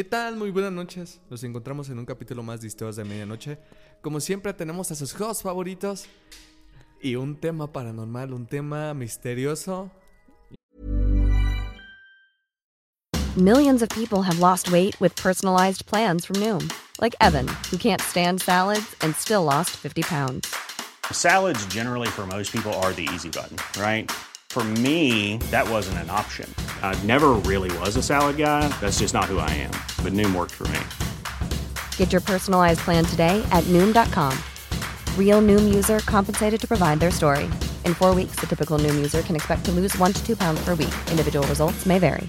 ¿Qué tal? Muy buenas noches. Nos encontramos en un capítulo más de Historias de Medianoche. Como siempre tenemos a sus hosts favoritos y un tema paranormal, un tema misterioso. Millions of people have lost weight with personalized plans from Noom, like Evan, who can't stand salads and still lost 50 pounds. Salads, generally, for most people, are the easy button, right? For me, that wasn't an option. I never really was a salad guy. That's just not who I am. But Noom worked for me. Get your personalized plan today at Noom.com. Real Noom user compensated to provide their story. In four weeks, the typical Noom user can expect to lose one to two pounds per week. Individual results may vary.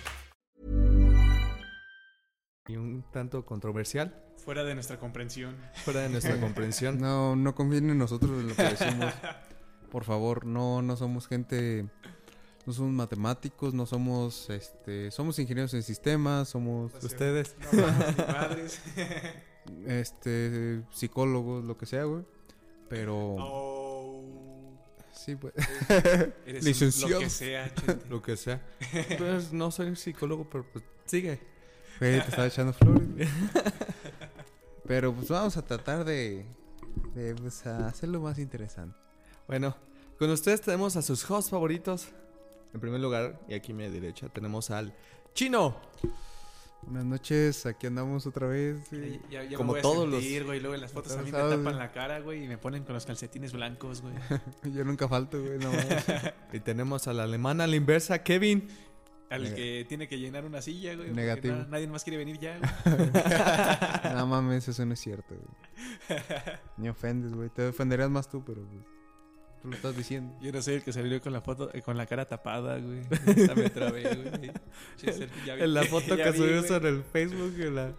Y un tanto controversial, Fuera de nuestra comprensión. fuera de nuestra comprensión. No, no confíen en nosotros en lo que decimos. Por favor, no, no somos gente, no somos matemáticos, no somos, este, somos ingenieros en sistemas, somos, Ustedes. No, madres. este, psicólogos, lo que sea, güey. Pero, Oh, sí, pues. eres Licenciado. Un, lo que sea, chente. Lo que sea. Pues no soy psicólogo, pero pues sigue. Güey, te estaba echando flores. güey. Pero pues vamos a tratar de, de pues, a hacerlo más interesante. Bueno, con ustedes tenemos a sus hosts favoritos. En primer lugar, y aquí a mi derecha, tenemos al Chino. Buenas noches, aquí andamos otra vez. güey. Ya, ya me Como voy a todos los- sentir, güey. Luego en las fotos a mí me tapan la cara, güey, y me ponen con los calcetines blancos, güey. Yo nunca falto, güey, no. Y tenemos al alemán a la inversa, Kevin. Al que tiene que llenar una silla, güey. Negativo. na- nadie más quiere venir ya, güey. No mames, eso no es cierto, güey. Me ofendes, güey. Te ofenderías más tú, pero pues, tú lo estás diciendo. Yo no soy el que salió con la foto, eh, con la cara tapada, güey. Esta me trabé, güey. Ya vi- En la foto que güey. sobre el Facebook. en la-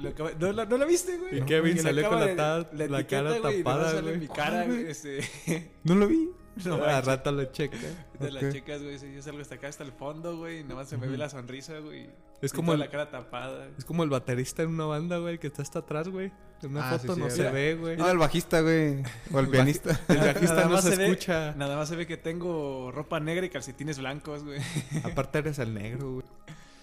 Lo acaba- ¿No, la, ¿No la viste, güey? Y Kevin salió con la de- ta- la etiqueta, cara güey, tapada, sale güey. mi cara, ¿Cuál, güey. güey? Este, ¿No lo vi? No, a rato lo checa. de las Ok. chicas, güey. Yo salgo hasta acá, hasta el fondo, güey. Y nomás se me ve la sonrisa, güey. Es como el- la cara tapada. Es como el baterista en una banda, güey, que está hasta atrás, güey. En una Ah, foto sí, no sí. se ve, güey. No, el bajista, güey. O el pianista. El bajista Nada no más se ve- escucha. Nada más se ve que tengo ropa negra y calcetines blancos, güey. Aparte eres el negro, güey.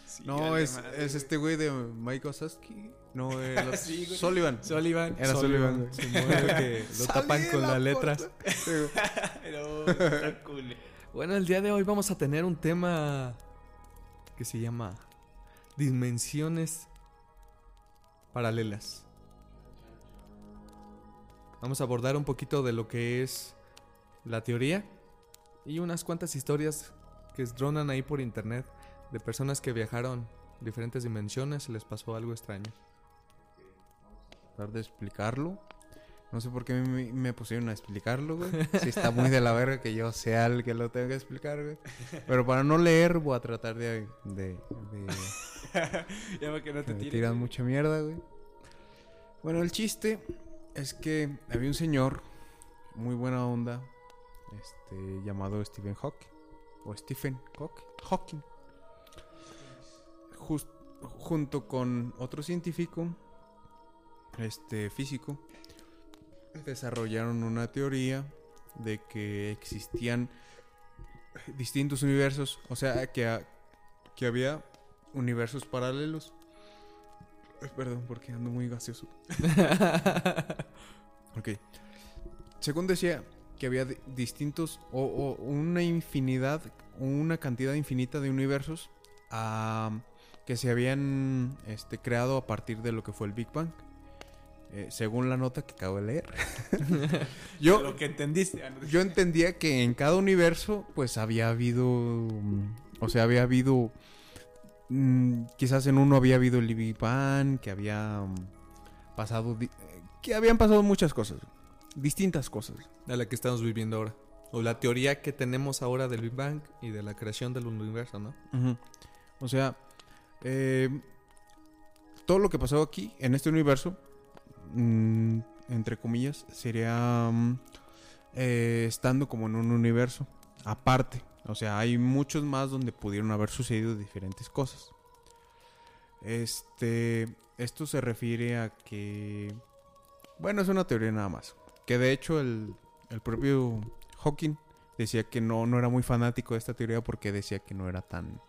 Sí, No, es, madre, es güey. este güey de Mike Wazowski. No, el otro- Sí, güey. Sullivan. Sullivan. Era Sullivan, güey. Que lo tapan con las letras. Pero está cool. Bueno, el día de hoy vamos a tener un tema que se llama Dimensiones Paralelas. Vamos a abordar un poquito de lo que es la teoría y unas cuantas historias que dronan ahí por internet de personas que viajaron diferentes dimensiones y les pasó algo extraño. Tratar de explicarlo. No sé por qué me, pusieron a explicarlo, güey. Sí está muy de la verga que yo sea el que lo tenga que explicar, güey. Pero para no leer voy a tratar de, de Ya ve que no te me tires. tiran mucha mierda, güey. Bueno, el chiste es que había un señor muy buena onda, este, llamado Stephen Hawking o Stephen Hawking, Hawking. Jus- junto con otro científico, este físico, desarrollaron una teoría de que existían distintos universos, o sea, que, que había universos paralelos. Perdón, porque ando muy gaseoso. ok. Según decía que había di- distintos o, o una infinidad, una cantidad infinita de universos que se habían este, creado a partir de lo que fue el Big Bang. Eh, según la nota que acabo de leer. yo, Lo que entendiste. ah, yo entendía que en cada universo, pues había habido. O sea, había habido. Mm, quizás en uno había habido el Big Bang, que había mm, pasado. Que habían pasado muchas cosas. Distintas cosas. De la que estamos viviendo ahora. O la teoría que tenemos ahora del Big Bang y de la creación del universo, ¿no? O sea, eh, todo lo que pasó aquí, en este universo, mm, entre comillas, sería mm, eh, estando como en un universo aparte. O sea, hay muchos más donde pudieron haber sucedido diferentes cosas. Este, esto se refiere a que, bueno, es una teoría nada más. Que de hecho el, el propio Hawking decía que no, no era muy fanático de esta teoría porque decía que no era tan,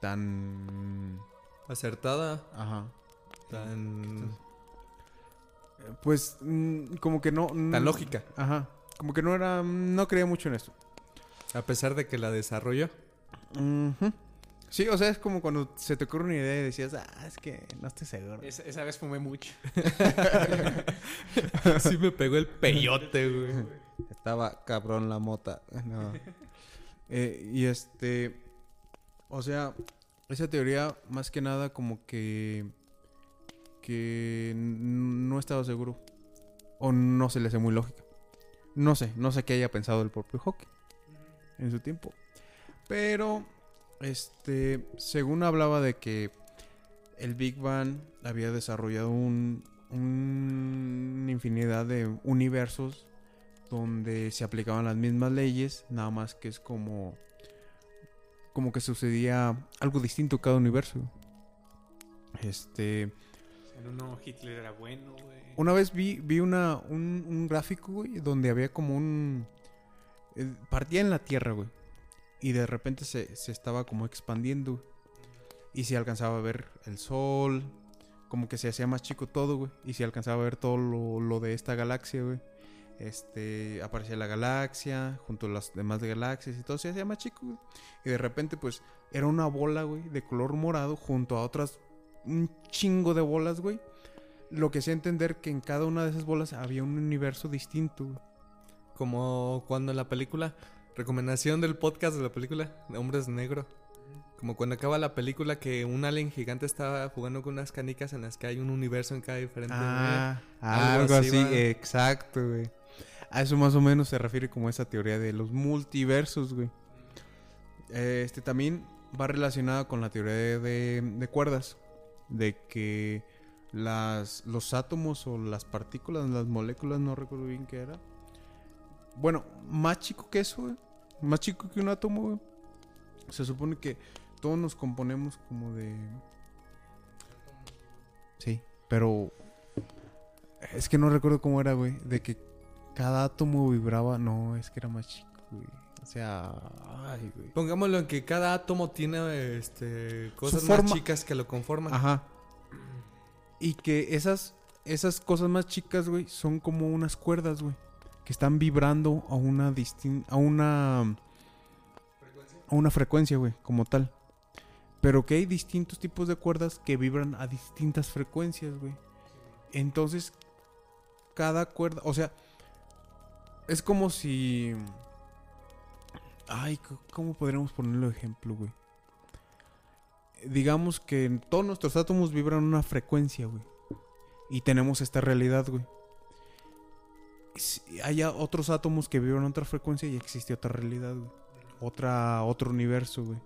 tan, Acertada. ajá, tan, Pues, mm, como que no... tan lógica. Ajá. Como que no era... No creía mucho en esto. A pesar de que la desarrolló. Sí, o sea, es como cuando se te ocurre una idea y decías, ah, es que no estoy seguro. Esa, esa vez fumé mucho. sí me pegó el peyote, güey. Estaba cabrón la mota. No. Eh, y este. O sea, esa teoría, más que nada, como que. Que no estaba seguro. O no se le hace muy lógica. No sé, no sé qué haya pensado el propio Hawking en su tiempo. Pero, este. Según hablaba de que el Big Bang había desarrollado un, una infinidad de universos donde se aplicaban las mismas leyes, nada más que es como como que sucedía algo distinto en cada universo. Este, En uno Hitler era bueno, güey. una vez vi, vi una, un, un gráfico, güey, donde había como un... eh, partía en la Tierra, güey. Y de repente se, se estaba como expandiendo. Y se alcanzaba a ver el Sol. Como que se hacía más chico todo, güey. Y se alcanzaba a ver todo lo, lo de esta galaxia, güey. Este, aparecía la galaxia, junto a las demás galaxias y todo se hacía más chico, güey. Y de repente, pues, era una bola, güey, de color morado, junto a otras, un chingo de bolas, güey. Lo que hacía entender que en cada una de esas bolas había un universo distinto, güey. Como cuando en la película, recomendación del podcast de la película, de Hombres Negro. Como cuando acaba la película que un alien gigante estaba jugando con unas canicas en las que hay un universo en cada diferente. Ah, algo algo así así, va. exacto, güey. A eso más o menos se refiere como esa teoría de los multiversos, güey. Este también va relacionada con la teoría de, de- de cuerdas. De que las, los átomos o las partículas, las moléculas, no recuerdo bien qué era. Bueno, más chico que eso, güey. Más chico que un átomo, güey. Se supone que todos nos componemos como de... Sí, pero... Es que no recuerdo cómo era, güey. De que cada átomo vibraba. No, es que era más chico, güey. O sea... Ay, güey. Pongámoslo en que cada átomo tiene este, cosas más chicas que lo conforman. Ajá. Y que esas, esas cosas más chicas, güey, son como unas cuerdas, güey. Que están vibrando a una a una a una frecuencia, güey, como tal. Pero que hay distintos tipos de cuerdas que vibran a distintas frecuencias, güey. Entonces, cada cuerda, o sea, es como si Ay, ¿cómo podríamos ponerlo de ejemplo, güey? digamos que todos nuestros átomos vibran una frecuencia, güey. Y tenemos esta realidad, güey. Haya otros átomos que vibran otra frecuencia y existe otra realidad, güey. Otra, otro universo, güey.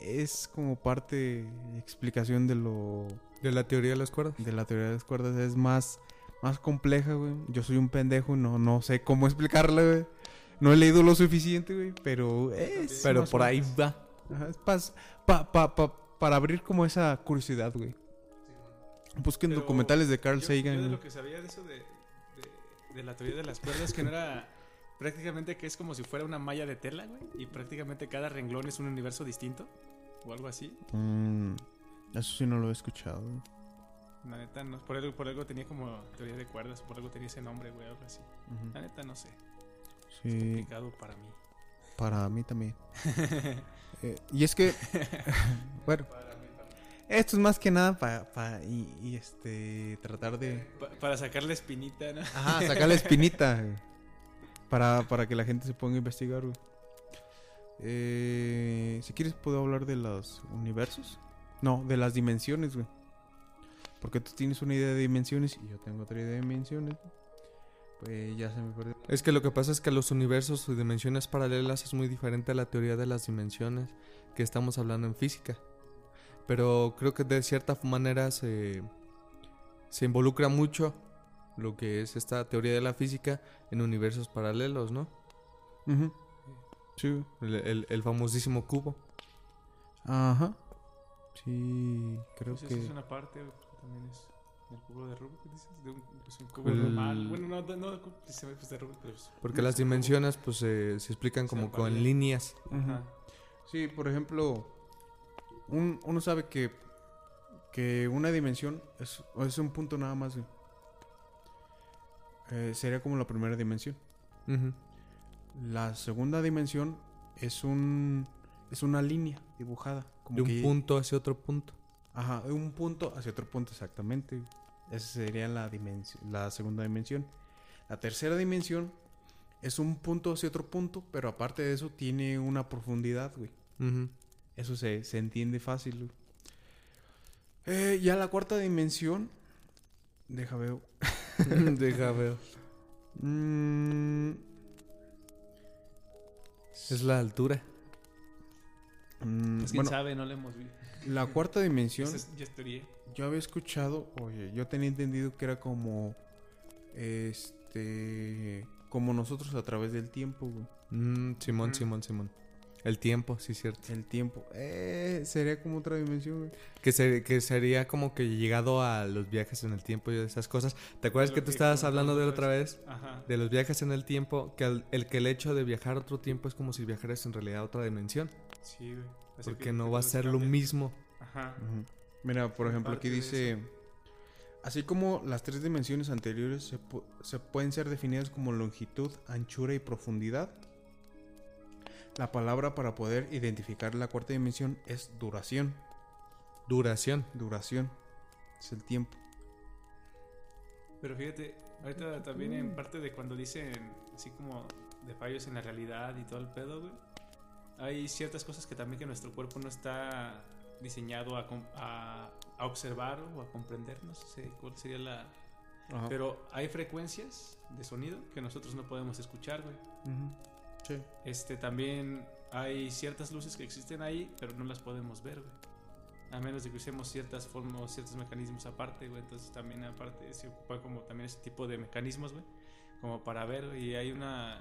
Es como parte, explicación de lo, De la teoría de las cuerdas. de la teoría de las cuerdas. Es más, más compleja, güey. Yo soy un pendejo y no, no sé cómo explicarla, güey. No he leído lo suficiente, güey. Pero es. Pero por ahí va. Ajá, es pas- pa- pa- pa- para abrir como esa curiosidad, güey. Busquen Pero documentales de Carl Yo- Sagan. Yo de güey. lo que sabía de eso de, de, la teoría de las cuerdas, que no era prácticamente que es como si fuera una malla de tela, güey. Y prácticamente cada renglón es un universo distinto. O algo así. Mm, eso sí no lo he escuchado. La neta, no, por, algo, por algo tenía como teoría de cuerdas, por algo tenía ese nombre, güey, algo así. La neta, no sé. Sí, Complicado para mí. para mí también. Eh, y es que, bueno, esto es más que nada para y, y, este tratar de, Pa- para sacar la espinita, ¿no? ajá, sacar la espinita güey. para, para que la gente se ponga a investigar. güey. Eh, si quieres puedo hablar de los universos, no, de las dimensiones, güey. Porque tú tienes una idea de dimensiones y yo tengo otra idea de dimensiones. Pues ya se me perdió. Es que lo que pasa es que los universos y dimensiones paralelas es muy diferente a la teoría de las dimensiones que estamos hablando en física. Pero creo que de cierta manera se, se involucra mucho lo que es esta teoría de la física en universos paralelos, ¿no? Sí. El, el- el famosísimo cubo. Ajá. Sí, creo Pues que. es una parte, también es el cubo de Rubik, dices, de un, pues un cubo El- normal. Bueno, no, no, no precisamente pues de Rubik, pero es- Porque las dimensiones pues se se explican Se como con líneas. Ajá. Sí, por ejemplo, un- uno sabe que que una dimensión es, es un punto nada más. Eh, sería como la primera dimensión. La segunda dimensión es un es una línea dibujada, como De un que- punto hacia otro punto. Ajá, de un punto hacia otro punto exactamente. Esa sería la la segunda dimensión. La tercera dimensión es un punto hacia otro punto, pero aparte de eso tiene una profundidad, güey. Eso se, se entiende fácil. Eh, ya la cuarta dimensión. Deja ver. Deja ver. Mm, Es la altura. mm, Pues quién bueno, sabe, no lo hemos visto. la cuarta dimensión. Es ya. Yo había escuchado, oye, yo tenía entendido que era como. Este. Como nosotros a través del tiempo, güey. Mm, Simón, Ujú. Simón, Simón. El tiempo, sí, cierto. El tiempo. Eh, sería como otra dimensión, güey. Que, se- que sería como que llegado a los viajes en el tiempo y esas cosas. ¿Te acuerdas Lo que tú que estabas hablando de comentamos otra vez? Ajá. De los viajes en el tiempo, que al- el que el hecho de viajar a otro tiempo es como si viajaras en realidad a otra dimensión. Sí, güey. Así Porque que- no que va a ser lo mismo. Ajá. Mira, por ejemplo, aquí Parte dice. Así como las tres dimensiones anteriores se, pu- se pueden ser definidas como longitud, anchura y profundidad, la palabra para poder identificar la cuarta dimensión es duración. Duración. Duración es el tiempo. Pero fíjate, ahorita también en parte de cuando dicen así como de fallos en la realidad y todo el pedo, güey. Hay ciertas cosas que también que nuestro cuerpo no está diseñado a, com- a, a observar o a comprender, no sé cuál sería la... Ajá. Pero hay frecuencias de sonido que nosotros no podemos escuchar, güey. Ujú. Este, también hay ciertas luces que existen ahí, pero no las podemos ver, güey. A menos de que usemos ciertas formas, ciertos mecanismos aparte, güey. Entonces también aparte se ocupa como también ese tipo de mecanismos, güey. Como para ver. Y hay una...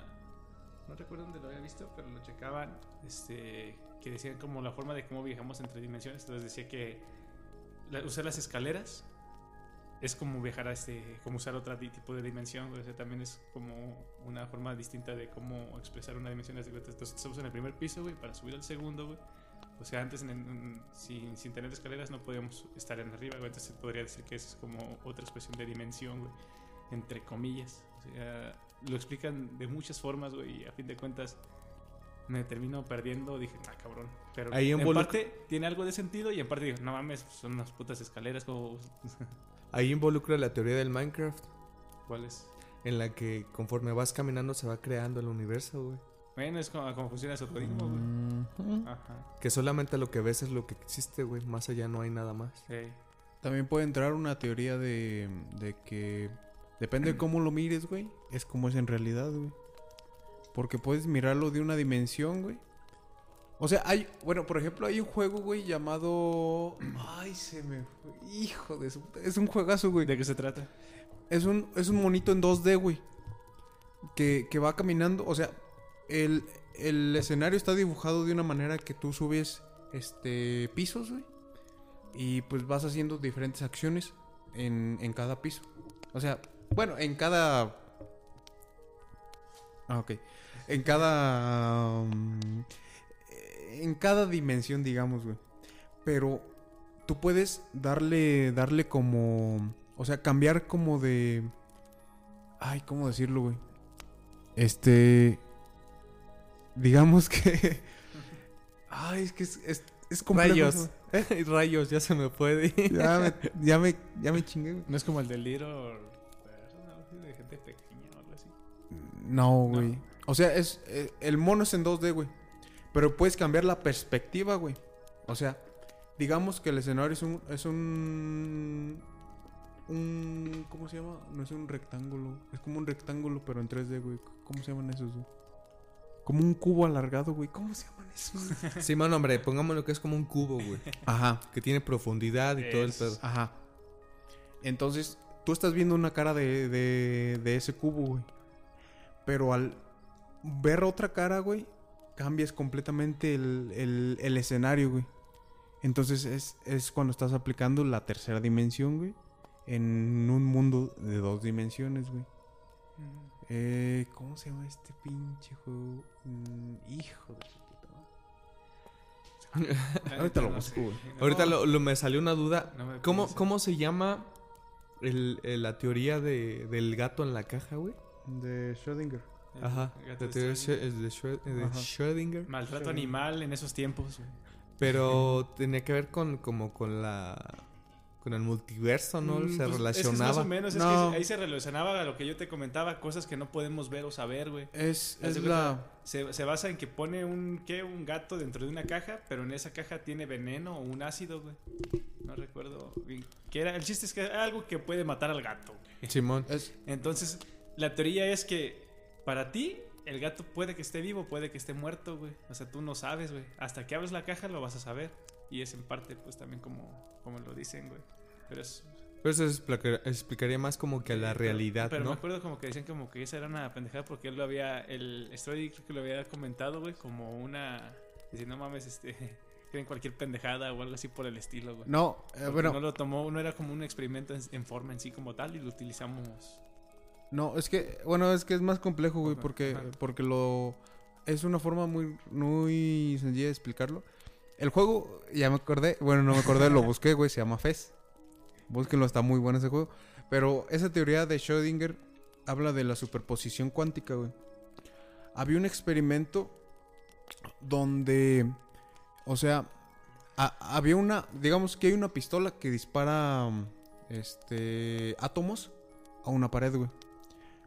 No recuerdo dónde lo había visto, pero lo checaban. Este... Que decían como la forma de cómo viajamos entre dimensiones. Entonces decía que usar las escaleras es como viajar a este, como usar otro tipo de dimensión, o sea, también es como una forma distinta de cómo expresar una dimensión. De Entonces estamos en el primer piso, güey, para subir al segundo, güey. O sea, antes en- en- sin, sin tener escaleras no podíamos estar en arriba, güey. Entonces podría decir que es como otra expresión de dimensión, güey. Entre comillas. O sea, lo explican de muchas formas, güey. Y a fin de cuentas me termino perdiendo. Dije, ah, cabrón. Pero Ahí en involu- parte tiene algo de sentido y en parte digo, no mames, son unas putas escaleras como... Ahí involucra la teoría del Minecraft, ¿Cuál es? en la que conforme vas caminando se va creando el universo, güey. Bueno, es como, como funciona su algoritmo, güey. Ajá. Que solamente lo que ves es lo que existe, güey. Más allá no hay nada más. Sí. También puede entrar una teoría de, de que depende de cómo lo mires, güey, es como es en realidad, güey. Porque puedes mirarlo de una dimensión, güey. O sea, hay, bueno, por ejemplo, hay un juego, güey, llamado... Ay, se me. Hijo de su... Es un juegazo, güey. ¿De qué se trata? Es un, es un monito en 2D, güey. Que, que va caminando. O sea, el, el escenario está dibujado de una manera que tú subes este pisos, güey. Y pues vas haciendo diferentes acciones en, en cada piso. O sea, bueno, en cada. Ah, ok. En cada. um, en cada dimensión, digamos, güey. Pero tú puedes darle. Darle como. O sea, cambiar como de. Ay, ¿cómo decirlo, güey? Este. Digamos que. Ay, es que es, es, es complejo Rayos. eso. Rayos, ya se me puede. Ya me, ya me, ya me chingué, güey. No es como el del así, de gente pequeña o algo así. No, güey. O sea, es eh, el mono es en 2D, güey. Pero puedes cambiar la perspectiva, güey. O sea, digamos que el escenario es un es un un ¿cómo se llama? No es un rectángulo, es como un rectángulo pero en 3D, güey. ¿Cómo se llaman esos? güey? Como un cubo alargado, güey. ¿Cómo se llaman esos? Sí, mano, hombre, pongámoslo que es como un cubo, güey. Ajá. Que tiene profundidad y todo el pedo. Ajá. Entonces, tú estás viendo una cara de, de, de ese cubo, güey. Pero al ver otra cara, güey, cambias completamente el, el- el escenario, güey. Entonces es, es cuando estás aplicando la tercera dimensión, güey. En un mundo de dos dimensiones, güey. Eh, ¿Cómo se llama este pinche juego? Mm, hijo de puta Ahorita lo busco, güey. No, Ahorita lo, lo- me salió una duda. No ¿Cómo. ¿Cómo se llama el- el- la teoría de, del gato en la caja, güey? De Schrödinger. El Ajá. gato La teoría de es. Schrödinger. Maltrato animal en esos tiempos. Pero tenía que ver con como con la con el multiverso, ¿no? Mm, se pues, es que es relacionaba. más o menos, es No. que ahí se relacionaba a lo que yo te comentaba, cosas que no podemos ver o saber, güey. Es, es la... Se, se basa en que pone un, ¿qué? un gato dentro de una caja, pero en esa caja tiene veneno o un ácido, güey. No recuerdo bien qué era. El chiste es que es algo que puede matar al gato, güey. Simón. Es, Entonces, la teoría es que para ti, el gato puede que esté vivo, puede que esté muerto, güey. O sea, tú no sabes, güey. Hasta que abres la caja lo vas a saber. Y es en parte, pues también como, como lo dicen, güey. Pero es. Pero eso explica- explicaría más como que la pero- realidad, Pero me ¿no? acuerdo como que decían como que esa era una pendejada porque él lo había. El Story creo que lo había comentado, güey, como una. Dice, no mames, este. Creen cualquier pendejada o algo así por el estilo, güey. no, eh, bueno, no lo tomó, no era como un experimento en, en forma en sí como tal y lo utilizamos. No, es que, bueno, es que es más complejo, güey, porque, porque lo... Es una forma muy, muy sencilla de explicarlo. El juego, ya me acordé, bueno, no me acordé, lo busqué, güey, se llama FES. Búsquenlo, está muy bueno ese juego. Pero esa teoría de Schrödinger habla de la superposición cuántica, güey. Había un experimento donde, o sea, a- había una, digamos que hay una pistola que dispara, este, átomos a una pared, güey.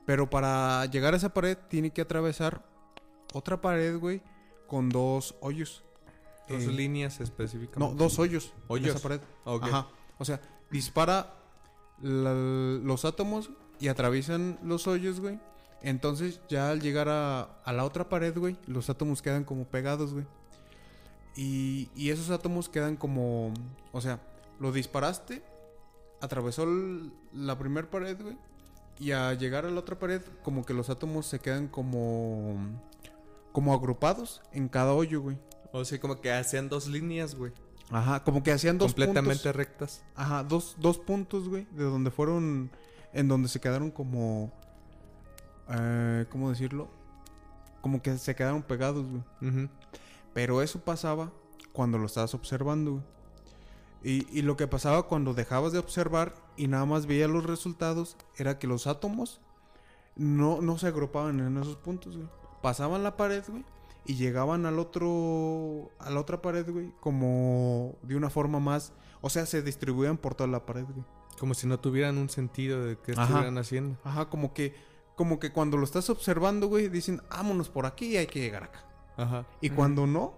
Pero para llegar a esa pared tiene que atravesar otra pared, güey, con dos hoyos. Dos Eh, líneas específicas. no, dos hoyos. en Hoyos. esa pared. Ajá. O sea, dispara la- los átomos y atraviesan los hoyos, güey. Entonces, ya al llegar a, a la otra pared, güey, los átomos quedan como pegados, güey. Y, y esos átomos quedan como. O sea, lo disparaste, atravesó el- la primera pared, güey. Y al llegar a la otra pared, como que los átomos se quedan como. Como agrupados en cada hoyo, güey. O sea, como que hacían dos líneas, güey. Ajá, como que hacían dos completamente puntos. rectas. Ajá, dos, dos puntos, güey, de donde fueron, en donde se quedaron como, eh, ¿cómo decirlo? Como que se quedaron pegados, güey. Ujú. Pero eso pasaba cuando lo estabas observando, güey. Y, y lo que pasaba cuando dejabas de observar y nada más veías los resultados era que los átomos no, no se agrupaban en esos puntos, güey. Pasaban la pared, güey. Y llegaban al otro. A la otra pared, güey. Como de una forma más. O sea, se distribuían por toda la pared, güey. Como si no tuvieran un sentido de qué estuvieran haciendo. Ajá, como que. Como que cuando lo estás observando, güey, dicen, vámonos por aquí y hay que llegar acá. Ajá. Y cuando no,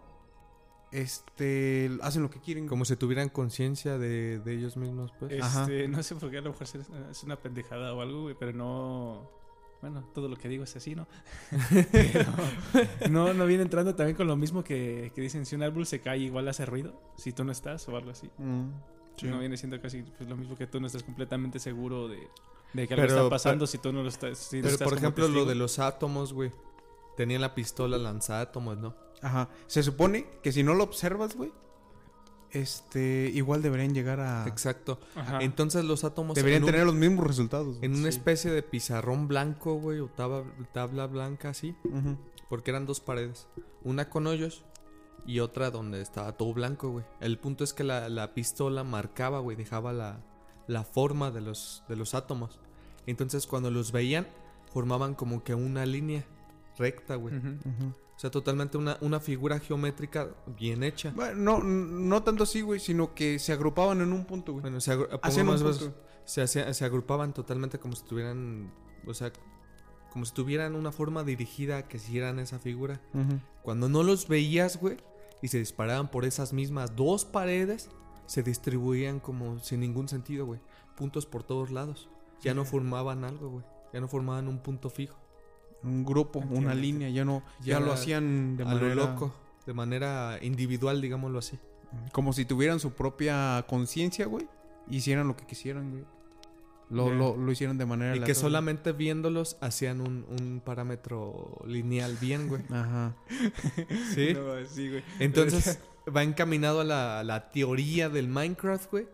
este. hacen lo que quieren. Como si tuvieran conciencia de, de ellos mismos, pues. Ajá. Este, no sé por qué a lo mejor es una pendejada o algo, güey, pero no. Bueno, todo lo que digo es así, ¿no? Pero no, no viene entrando también con lo mismo que, que dicen: si un árbol se cae, igual hace ruido, si tú no estás o algo así. Mm, sí. No viene siendo casi pues, lo mismo que tú no estás completamente seguro de, de que algo Pero- está pasando si tú no lo estás. si no Pero estás por ejemplo, lo de los átomos, güey. Tenían la pistola lanzada átomos, ¿no? Ajá. Se supone que si no lo observas, güey, este, igual deberían llegar a... Exacto. Ajá. Entonces los átomos Deberían un- tener los mismos resultados. güey. en una Sí. especie de pizarrón blanco, güey, o tabla, tabla blanca así, Ujú. porque eran dos paredes, una con hoyos y otra donde estaba todo blanco, güey. El punto es que la, la pistola marcaba, güey, dejaba la, la forma de los, de los átomos. Entonces cuando los veían, formaban como que una línea recta, güey. O sea, totalmente una, una figura geométrica bien hecha. Bueno, no, no tanto así, güey, sino que se agrupaban en un punto, güey. Bueno, se, agru- Hacían un pongamos- punto. se, agrupaban totalmente como si tuvieran, o sea, como si tuvieran una forma dirigida que siguieran esa figura. Cuando no los veías, güey, y se disparaban por esas mismas dos paredes, se distribuían como sin ningún sentido, güey. Puntos por todos lados. Ya no formaban algo, güey. Ya no formaban un punto fijo. Un grupo, una línea, ya no, ya, Ya lo hacían de a manera lo loco. De manera individual, digámoslo así. Como si tuvieran su propia conciencia, güey. Hicieran lo que quisieran, güey. Lo, Ya. lo, lo hicieron de manera Y que solamente viéndolos hacían un, un parámetro lineal bien, güey. Ajá. ¿Sí? No, sí, güey. Entonces va encaminado a la, a la teoría del Minecraft, güey.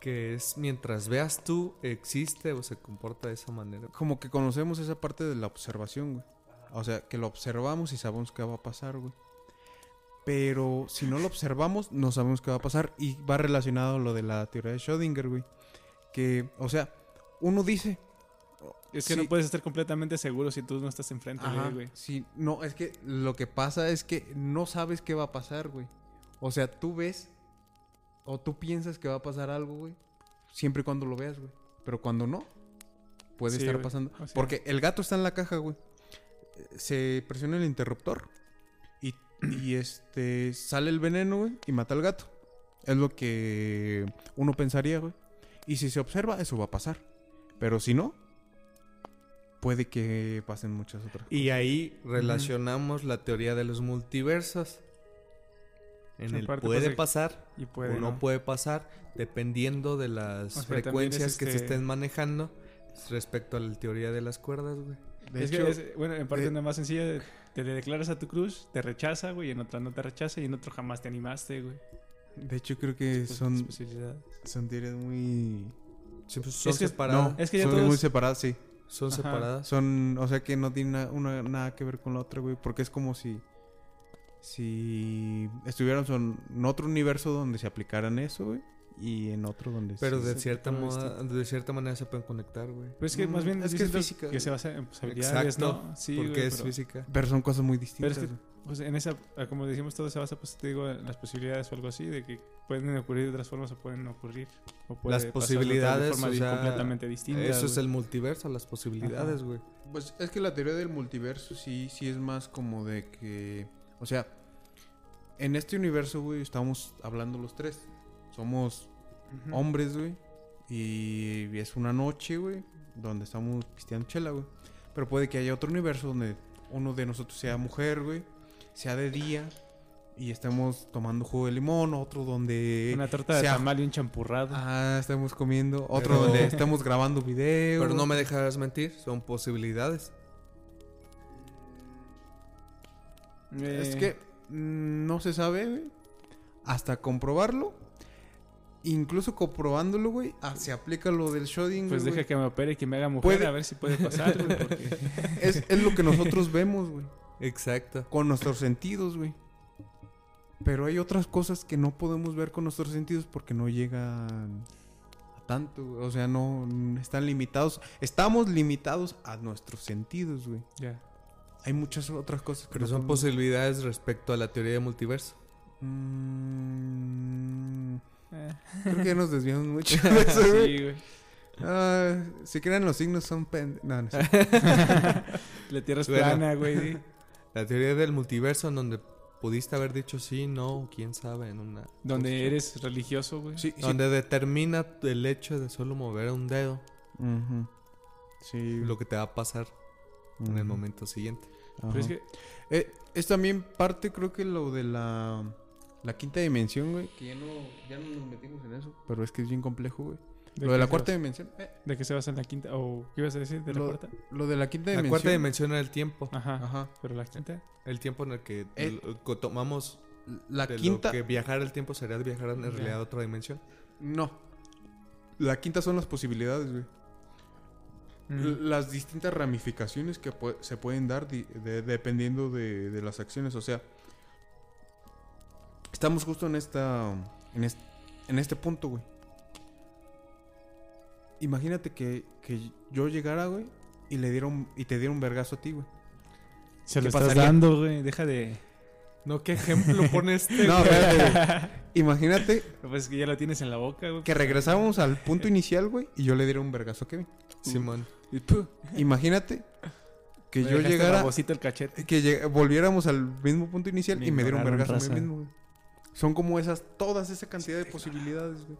Que es mientras veas tú, existe o se comporta de esa manera. Como que conocemos esa parte de la observación, güey. O sea, que lo observamos y sabemos qué va a pasar, güey. Pero si no lo observamos, no sabemos qué va a pasar. Y va relacionado a lo de la teoría de Schrödinger, güey. Que, o sea, uno dice. Es que sí, no puedes estar completamente seguro si tú no estás enfrente de Ajá, él, güey. sí, no, es que lo que pasa es que no sabes qué va a pasar, güey. O sea, tú ves o tú piensas que va a pasar algo, güey, siempre y cuando lo veas, güey. Pero cuando no, puede Sí, estar güey. pasando. O sea- Porque el gato está en la caja, güey. Se presiona el interruptor y, y este sale el veneno, güey, y mata al gato. Es lo que uno pensaría, güey. Y si se observa, eso va a pasar. Pero si no, puede que pasen muchas otras Y ahí relacionamos la teoría de los multiversos. En el puede pasa- pasar Y puede. o no ¿no? puede pasar dependiendo de las O sea, también frecuencias es que se este- estén manejando respecto a la teoría de las cuerdas, güey. De es hecho, que, es- bueno, en parte de- una más sencilla, te le declaras a tu cruz, te rechaza, güey, y en otra no te rechaza, y en otro jamás te animaste, güey. de hecho creo que Pues, son, son teorías muy... Sí, pues, son Es que- separadas. No, es que ya son todos- muy separadas, sí. Son Ajá. separadas. Son, o sea que no tiene na- una, nada que ver con la otra, güey. Porque es como si... Si estuviéramos en otro universo donde se aplicaran eso, güey. Y en otro donde... Pero sí de se- cierta, moda- de cierta manera se pueden conectar, güey. Pero es que más Mm, bien es que es física, Que se güey. basa en pues, habilidades, Exacto. ¿no? Sí, porque es pero- física. Pero son cosas muy Pero distintas. es que, güey. pues en esa, ah, como decimos, todo se basa, pues te digo, en las posibilidades o algo así, de que pueden ocurrir de otras formas o pueden ocurrir. O puede Las posibilidades, de o sea, completamente distinta. Eso es el multiverso, las posibilidades, güey. Pues es que la teoría del multiverso sí, sí es más como de que... O sea, en este universo, güey, estamos hablando los tres. Somos hombres, güey. Y es una noche, güey, donde estamos pisteando chela, güey. Pero puede que haya otro universo donde uno de nosotros sea mujer, güey. Sea de día. Y estemos tomando jugo de limón. Otro donde... Una torta de sea- tamal y un champurrado. Ah, estamos comiendo. Otro Pero- donde estamos grabando video. Pero no me dejarás mentir, son posibilidades. Eh, Es que mm, no se sabe, güey. Hasta comprobarlo. Incluso comprobándolo, güey, ah, se aplica lo del Schrödinger, Pues güey. deja que me opere y que me haga mujer Puede- a ver si puede pasar, güey, porque- es, es lo que nosotros vemos, güey. Exacto. Con nuestros sentidos, güey. Pero hay otras cosas que no podemos ver con nuestros sentidos porque no llegan a tanto, güey. O sea, no están limitados. Estamos limitados a nuestros sentidos, güey. Ya. Hay muchas otras cosas que Pero no son podemos- posibilidades respecto a la teoría de multiverso. Mm, Eh, creo que ya nos desviamos mucho de eso, güey. sí, güey. Ah, si crean los signos son pend... No, no sé. La tierra es Bueno. plana, güey. La teoría del multiverso en donde pudiste haber dicho sí, no, quién sabe, en una... Donde eres religioso, güey. Sí, sí. Donde determina el hecho de solo mover un dedo. Sí. lo que te va a pasar en el momento siguiente. Ajá. Pero es que Eh, es también parte, creo que lo de la, la quinta dimensión, güey. Que ya no, ya no nos metimos en eso. Pero es que es bien complejo, güey. Lo de la cuarta dimensión. eh, ¿De qué se basa en la quinta? ¿O qué ibas a decir de la lo, cuarta? lo de la quinta La dimensión. cuarta dimensión era el tiempo. Ajá. Ajá. Pero la quinta. El tiempo en el que Eh, tomamos La de lo quinta. que viajar el tiempo sería viajar en realidad a otra dimensión. No. La quinta son las posibilidades, güey. Mm. Las distintas ramificaciones que se pueden dar di- de- dependiendo de, de las acciones. O sea, estamos justo en esta. En, est- en este punto, güey. Imagínate que, que yo llegara, güey, y le diera un- y te diera un vergazo a ti, güey. Se ¿qué lo estás pasaría? dando, güey. Deja de. No, ¿qué ejemplo pones? No, espérate. Imagínate Pues es que ya lo tienes en la boca, güey. que regresáramos al punto inicial, güey, y yo le diera un vergazo a Kevin. Simón. Y tú, Imagínate que me yo llegara. el cachete. que lleg- volviéramos al mismo punto inicial Me y me diera un ignoraron, vergazo a mí mismo, güey. Son como esas, todas esa cantidad de posibilidades, güey.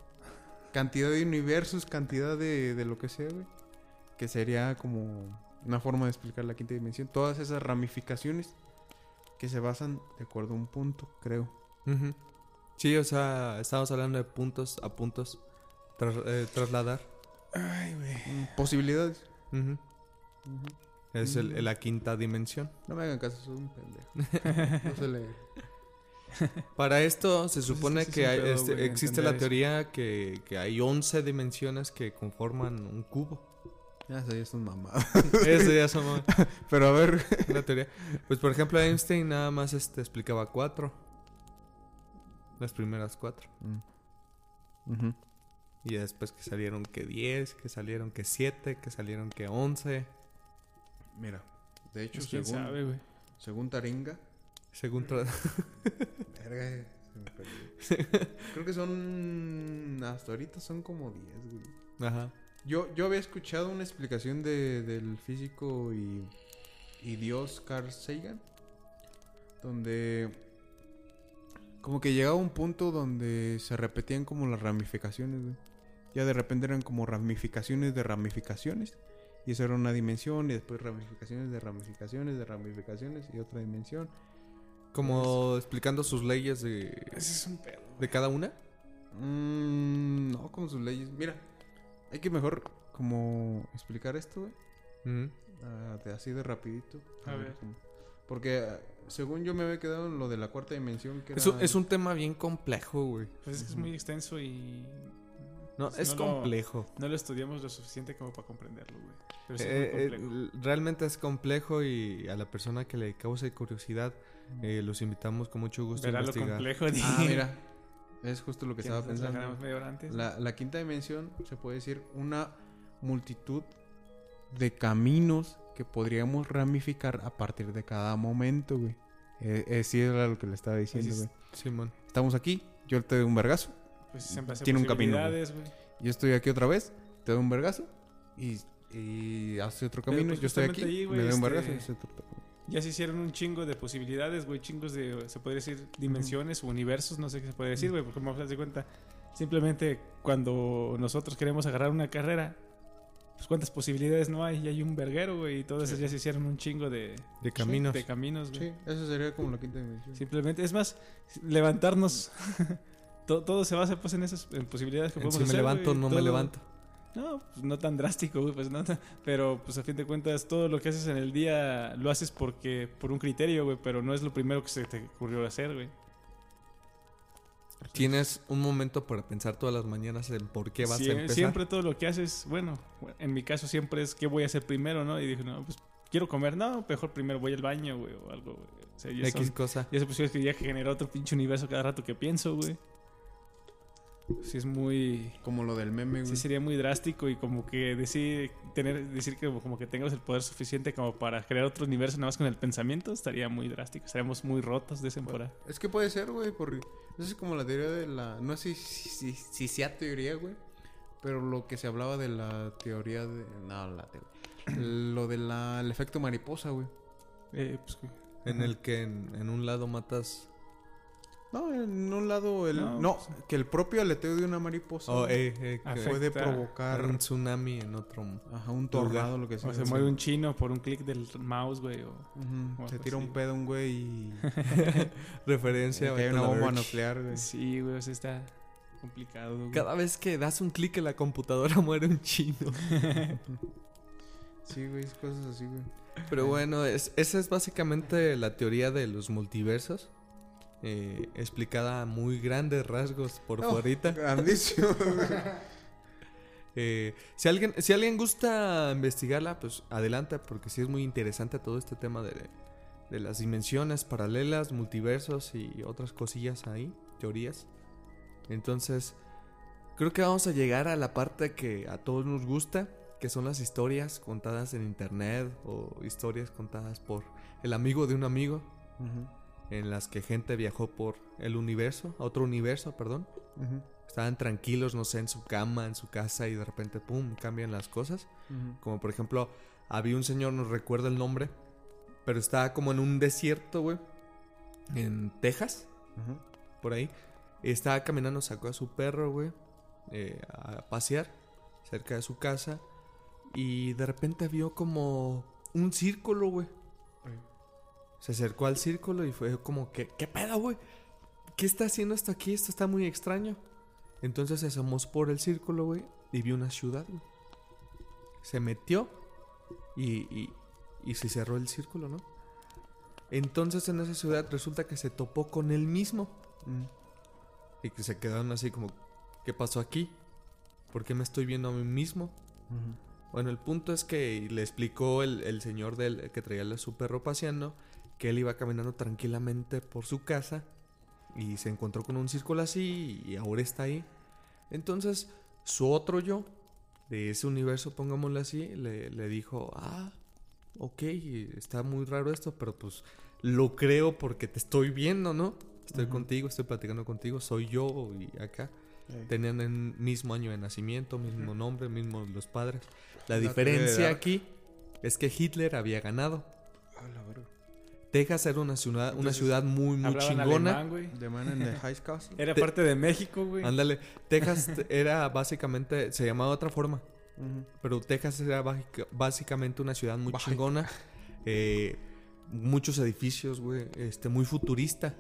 Cantidad de universos, cantidad de, de lo que sea, güey. Que sería como una forma de explicar la quinta dimensión. Todas esas ramificaciones que se basan de acuerdo a un punto, creo. Ujú. Sí, o sea, estamos hablando de puntos a puntos tras- eh, trasladar. Ay, güey. Mm, Posibilidades. Ujú. Es el- Mm. la quinta dimensión. No me hagan caso, soy un pendejo. No sé leer. Para esto se Pues es supone que sí que es un hay- pedo, este, güey, existe la eso. teoría que, que hay 11 dimensiones que conforman un cubo. Ya sé, ya son mamadas. Eso ya somos Pero a ver. una teoría. Pues por ejemplo Einstein nada más este, explicaba cuatro. Las primeras cuatro. Mm. Ujú. Y después que salieron que 10, que salieron que 7, que salieron que 11. Mira, de hecho, Pues quién según, sabe, güey. según Taringa, Según Verga, se me perdió. Creo que son. Hasta ahorita son como 10, güey. Ajá. Yo, yo había escuchado una explicación de, del físico y, y dios Carl Sagan. Donde. Como que llegaba un punto donde se repetían como las ramificaciones, güey. Ya de repente eran como ramificaciones de ramificaciones. Y eso era una dimensión. Y después ramificaciones de ramificaciones de ramificaciones. Y otra dimensión. Como explicando sus leyes de, Ese es un pedo. de cada una. Mm, no, como sus leyes. Mira, hay que mejor como explicar esto, güey. De- así de rapidito. A ver. cómo- Porque ah, según yo me había quedado en lo de la cuarta dimensión. Que Es, era- un, es un tema bien complejo, güey. Pues es que es muy extenso y. No, pues es no lo- complejo. no lo estudiamos lo suficiente como para comprenderlo, güey. Pero sí es Eh, muy eh, complejo. realmente es complejo y a la persona que le cause curiosidad eh, los invitamos con mucho gusto a Verá lo investigar. complejo. Ah, mira. Es justo lo que, estaba pensando. ganamos media hora antes. La, la quinta dimensión se puede decir una multitud de caminos que podríamos ramificar a partir de cada momento, güey. Eh, eh, sí era lo que le estaba diciendo, güey. Simón. Estamos aquí, yo te doy un vergazo. Pues siempre hace tiene un camino, güey. Yo estoy aquí otra vez, te doy un vergazo y, y hace otro camino. pues, yo estoy aquí, ahí, güey, me doy un este, vergazo y hace otro camino. Ya se hicieron un chingo de posibilidades, güey, chingos de, se puede decir, dimensiones o universos, no sé qué se puede decir, güey, porque como das de cuenta, simplemente cuando nosotros queremos agarrar una carrera, pues cuántas posibilidades no hay, y hay un verguero, güey, y todas esas ya se hicieron un chingo de, De caminos. de caminos, güey. Sí, eso sería como la quinta dimensión. Simplemente, es más, levantarnos, todo, todo se basa pues en esas en posibilidades que En podemos si me hacer, levanto o no me levanto. No, pues no tan drástico, güey, pues no pero pues a fin de cuentas todo lo que haces en el día lo haces porque por un criterio, güey, pero no es lo primero que se te ocurrió hacer, güey. Tienes un momento para pensar todas las mañanas en por qué vas Sie- a empezar. Siempre todo lo que haces, bueno, en mi caso siempre es qué voy a hacer primero, ¿no? Y dije, no, pues quiero comer, no, mejor primero voy al baño, güey, o algo, güey. O sea, ya X son- cosa. ya se pusieron que ya genera otro pinche universo cada rato que pienso, güey. Sí es muy Como lo del meme, güey. Sí sería muy drástico y como que decir tener decir que como que tengamos el poder suficiente como para crear otro universo nada más con el pensamiento estaría muy drástico, estaríamos muy rotos de esa temporada. Es que puede ser, güey, porque eso es como la teoría de la... No sé si, si, si sea teoría, güey, pero lo que se hablaba de la teoría de... No, la teoría. Lo del efecto mariposa, güey. Eh, pues, güey. En el que en, en un lado matas. No, en un lado el... No, No, pues- que el propio aleteo de una mariposa Oh, eh, eh, que puede provocar un tsunami en otro. ajá, un tornado, lo que sea. o se mueve un chino por un clic del mouse, güey, o Se tira así. un pedo un güey y... Referencia. que hay a una bomba nuclear, güey. Sí, güey, o sea, está complicado, güey. Cada vez que das un clic en la computadora muere un chino. Sí, güey, es cosas así, güey. Pero bueno, es- esa es básicamente la teoría de los multiversos. Eh, explicada a muy grandes rasgos por fuerita. Grandísimo. Eh, si, alguien, si alguien gusta investigarla, pues adelante, porque sí es muy interesante todo este tema de, de las dimensiones paralelas, multiversos y otras cosillas ahí, teorías. Entonces, creo que vamos a llegar a la parte que a todos nos gusta, que son las historias contadas en internet o historias contadas por el amigo de un amigo, Ujú, en las que gente viajó por el universo, a otro universo, perdón. Estaban tranquilos, no sé, en su cama, en su casa y de repente, ¡pum!, cambian las cosas. Como por ejemplo, había un señor, no recuerdo el nombre, pero estaba como en un desierto, güey, en Texas, por ahí. Estaba caminando, sacó a su perro, güey, eh, a pasear cerca de su casa. Y de repente vio como un círculo, güey. Se acercó al círculo y fue como que, ¿qué pedo, güey? ¿Qué está haciendo esto aquí? Esto está muy extraño. Entonces se asomó por el círculo, güey, y vio una ciudad, güey. Se metió y, y, y se cerró el círculo, ¿no? Entonces en esa ciudad resulta que se topó con él mismo. Mm. Y que se quedaron así como, ¿qué pasó aquí? ¿Por qué me estoy viendo a mí mismo? Bueno, el punto es que le explicó el, el señor del, que traía a su perro paseando que él iba caminando tranquilamente por su casa Y se encontró con un círculo así y ahora está ahí. Entonces, su otro yo, de ese universo, pongámoslo así, le, le dijo, ah, ok, está muy raro esto, pero pues lo creo porque te estoy viendo, ¿no? Estoy contigo, estoy platicando contigo, soy yo y acá. Tenían el mismo año de nacimiento, mismo nombre, mismos los padres. La La diferencia aquí es que Hitler había ganado. a la verga. Texas era una ciudad, una Entonces, ciudad muy, muy Hablaban chingona. alemán, güey. The Man in the High Castle. Era Te- parte de México, güey. Ándale, Texas era básicamente, se llamaba de otra forma, pero Texas era básica- básicamente una ciudad muy chingona. eh, muchos edificios, güey, este, muy futurista.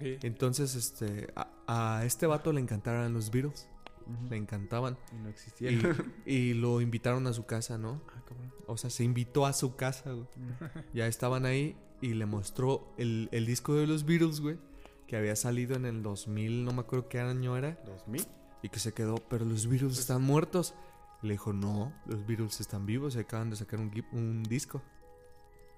Sí. Entonces, este, a, a este vato le encantaron los Beatles, le encantaban. Y no existía. Y, y lo invitaron a su casa, ¿no? Ah, cabrón. O sea, se invitó a su casa, güey. Ya estaban ahí y le mostró el, el disco de los Beatles, güey. Que había salido en el 2000, no me acuerdo qué año era. ¿2000? Y que se quedó, pero los Beatles están muertos. Le dijo, no, los Beatles están vivos y acaban de sacar un, un disco.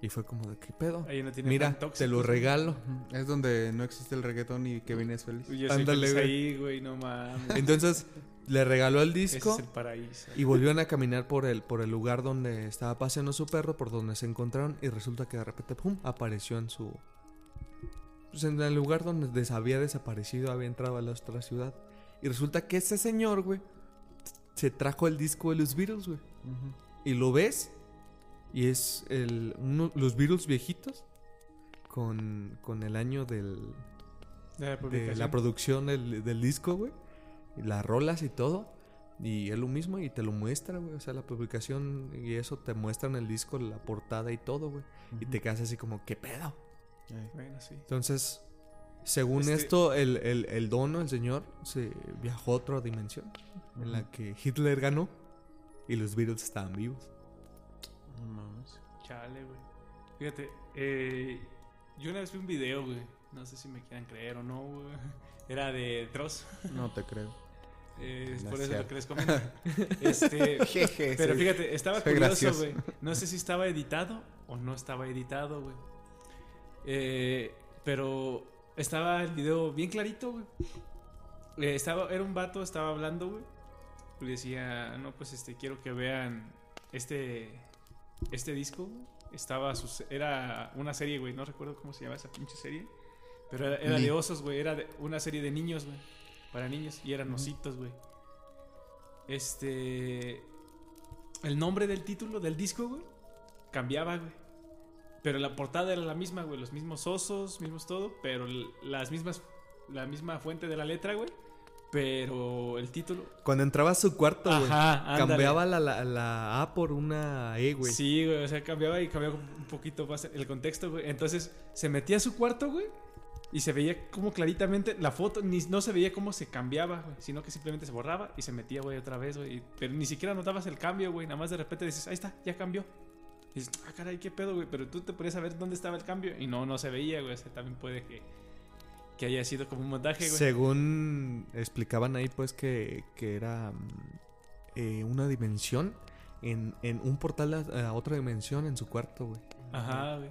Y fue como de, ¿qué pedo? Ahí no tiene Mira, te lo regalo. Es donde no existe el reggaetón y Kevin es feliz. Uy, Yo soy Ándale, feliz güey. ahí, güey, no mames. Entonces, le regaló el Ese disco. es el paraíso. Y volvieron a caminar por el, por el lugar donde estaba paseando su perro, por donde se encontraron, y resulta que de repente, ¡pum! apareció en su. Pues en el lugar donde des- había desaparecido, había entrado a la otra ciudad. Y resulta que ese señor, güey, se trajo el disco de los Beatles, güey. Y lo ves, y es el, uno- los Beatles viejitos, con, con el año del, De la de publicación. la producción del, del disco, güey. Las rolas y todo. Y es lo mismo y te lo muestra, güey. O sea, la publicación y eso te muestran el disco, la portada y todo, güey. Y te quedas así como, ¿qué pedo? Ay. Bueno, sí. Entonces, según Este- esto, el, el, el dono, el señor, se viajó a otra dimensión en la que Hitler ganó y los Beatles estaban vivos. No mames. Chale, güey. Fíjate, eh, yo una vez vi un video, güey. No sé si me quieran creer o no, güey. Era de Dross. No te creo. Eh, es por es eso lo que les comento. Este, Jeje, pero soy- fíjate, estaba curioso, güey. No sé si estaba editado o no estaba editado, güey. Eh, pero estaba el video bien clarito, güey. Eh, estaba, era un vato, estaba hablando, güey. Y decía, no, pues este, quiero que vean este, este disco. Estaba, sus- era una serie, güey. No recuerdo cómo se llama esa pinche serie. Pero era, de osos, güey. Era de- una serie de niños, güey. Para niños. Y eran ositos, güey. Este. El nombre del título del disco, güey. Cambiaba, güey. Pero la portada era la misma, güey. Los mismos osos, mismos todo. Pero las mismas. La misma fuente de la letra, güey. Pero el título. Cuando entraba a su cuarto, güey, cambiaba la, la, la A por una E, güey. Sí, güey. O sea, cambiaba y cambiaba un poquito más el contexto, güey. Entonces se metía a su cuarto, güey. Y se veía como claritamente la foto, ni, no se veía cómo se cambiaba, güey, sino que simplemente se borraba y se metía, güey, otra vez, güey. Pero ni siquiera notabas el cambio, güey. Nada más de repente dices, ahí está, ya cambió. Y dices, ah, caray, qué pedo, güey. Pero tú te podías saber dónde estaba el cambio y no, no se veía, güey. O sea, también puede que, que haya sido como un montaje, güey. Según explicaban ahí, pues que, que era mm, eh, una dimensión en, en un portal a, a otra dimensión en su cuarto, güey. Ajá, güey.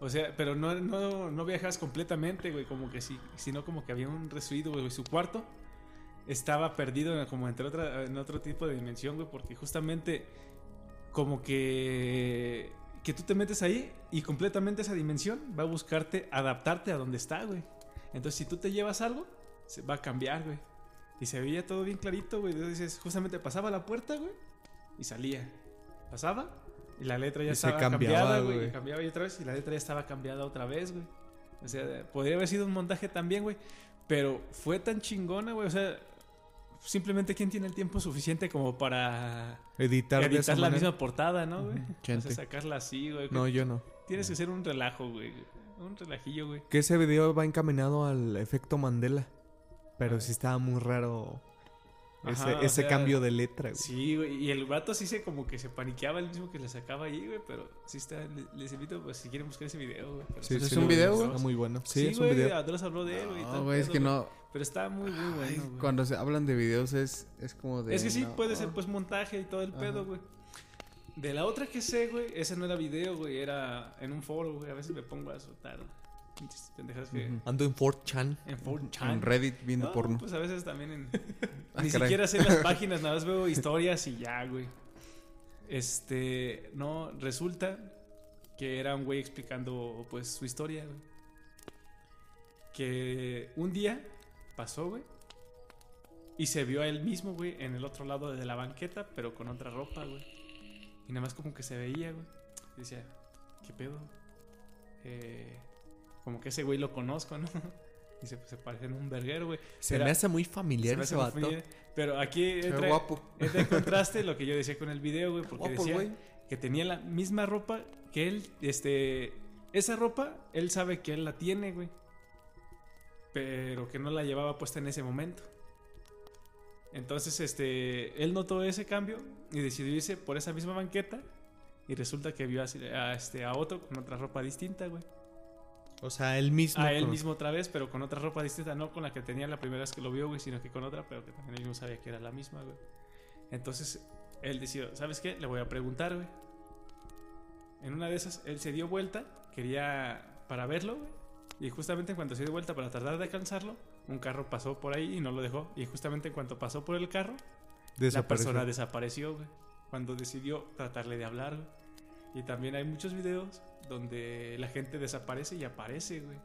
O sea, pero no, no, no viajabas completamente, güey, como que sí, sino como que había un residuo, güey. Su cuarto estaba perdido como entre otra, en otro tipo de dimensión, güey, porque justamente como que que tú te metes ahí y completamente esa dimensión va a buscarte adaptarte a donde está, güey. Entonces, si tú te llevas algo, se va a cambiar, güey. Y se veía todo bien clarito, güey. Entonces, justamente pasaba la puerta, güey, y salía. Pasaba y la letra ya Y estaba cambiaba, cambiada, güey. y Cambiaba y otra vez y la letra ya estaba cambiada otra vez, güey. O sea, podría haber sido un montaje también, güey. Pero fue tan chingona, güey. O sea, simplemente quién tiene el tiempo suficiente como para Editar, la manera. misma portada, ¿no, güey? O sea, sacarla así, güey. No, yo no. Tienes que ser un relajo, güey. Un relajillo, güey. Que ese video va encaminado al efecto Mandela. Pero sí estaba muy raro ese, Ajá, o ese sea, cambio de letra, güey. Sí, güey. Y el vato sí se como que se paniqueaba el mismo que le sacaba ahí, güey. Pero sí está. le- Les invito, pues, si quieren buscar ese video, güey. Pero Sí, ¿Es sí, un video, Está güey? muy bueno. Sí, Sí, es un video. Andrés habló de él, güey. No, güey, es que güey. no. Pero está muy, muy bueno, Ay, güey. cuando se hablan de videos es, es como de. Es que sí, no. puede ser pues montaje y todo el pedo, güey. De la otra que sé, güey, ese no era video, güey, era en un foro, güey. A veces me pongo a soltar Pinches pendejadas que... Ando en 4chan. En 4chan. En Reddit viendo No, porno. pues a veces también en... Ah, Ni caray. siquiera sé las páginas, nada más veo historias y ya, güey. Este, no, resulta que era un güey explicando, pues, su historia, güey. Que un día pasó, güey, y se vio a él mismo, güey, en el otro lado de la banqueta, pero con otra ropa, güey. Y nada más como que se veía, güey. Y decía, ¿qué pedo? Eh, como que ese güey lo conozco, ¿no? Y se, se parece en un verguero, güey. Se Era- me hace muy Se familiar ese vato. muy familiar. Pero aquí Se entra, guapo. entra en contraste lo que yo decía con el video, güey, porque Guapo, decía güey. que tenía la misma ropa que él, este, esa ropa, él sabe que él la tiene, güey, pero que no la llevaba puesta en ese momento. Entonces, este, él notó ese cambio y decidió irse por esa misma banqueta y resulta que vio así a, este, a otro con otra ropa distinta, güey. O sea, él mismo. A él con- mismo otra vez, pero con otra ropa distinta, no con la que tenía la primera vez que lo vio, güey, sino que con otra, pero que también él no sabía que era la misma, güey. Entonces, él decidió, ¿sabes qué? Le voy a preguntar, güey. En una de esas, él se dio vuelta, quería para verlo, güey. Y justamente en cuanto se dio vuelta para tratar de alcanzarlo, un carro pasó por ahí y no lo dejó. Y justamente en cuanto pasó por el carro, la persona desapareció, güey. Cuando decidió tratarle de hablar, güey. Y también hay muchos videos donde la gente desaparece y aparece, güey.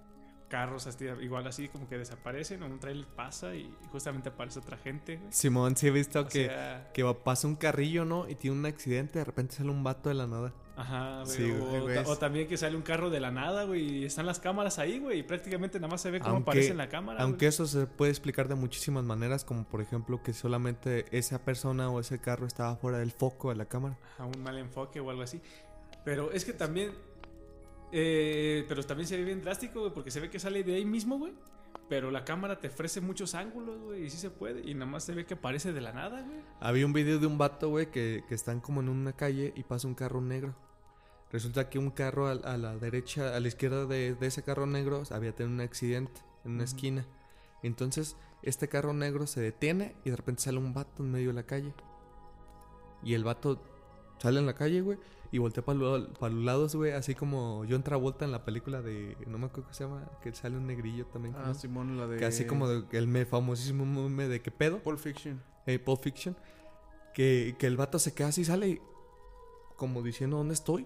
Carros así, igual así como que desaparecen, o un trailer pasa y justamente aparece otra gente, güey. Simón, sí he visto O que, sea, que pasa un carrillo, ¿no? Y tiene un accidente, de repente sale un vato de la nada. Ajá, güey. Sí, o, güey, también que sale un carro de la nada, güey, y están las cámaras ahí, güey, y prácticamente nada más se ve cómo Aunque- aparece en la cámara. Aunque güey. eso se puede explicar de muchísimas maneras, como por ejemplo que solamente esa persona o ese carro estaba fuera del foco de la cámara. a un mal enfoque o algo así. Pero es que también. eh, pero también se ve bien drástico, güey, porque se ve que sale de ahí mismo, güey. Pero la cámara te ofrece muchos ángulos, güey, y sí se puede. Y nada más se ve que aparece de la nada, güey. Había un video de un vato, güey, que, que están como en una calle y pasa un carro negro. Resulta que un carro a, a la derecha, a la izquierda de, de ese carro negro había tenido un accidente en una esquina. Entonces, este carro negro se detiene y de repente sale un vato en medio de la calle. Y el vato sale en la calle, güey, y voltea para los lados, güey, así como John Travolta en la película de. No me acuerdo cómo se llama, que sale un negrillo también. Ah, ¿no? Simón, la de... Que así como de- el me, famosísimo meme de qué pedo. Pulp Fiction. eh, Pulp Fiction, que, que el vato se queda así, sale y como diciendo dónde estoy.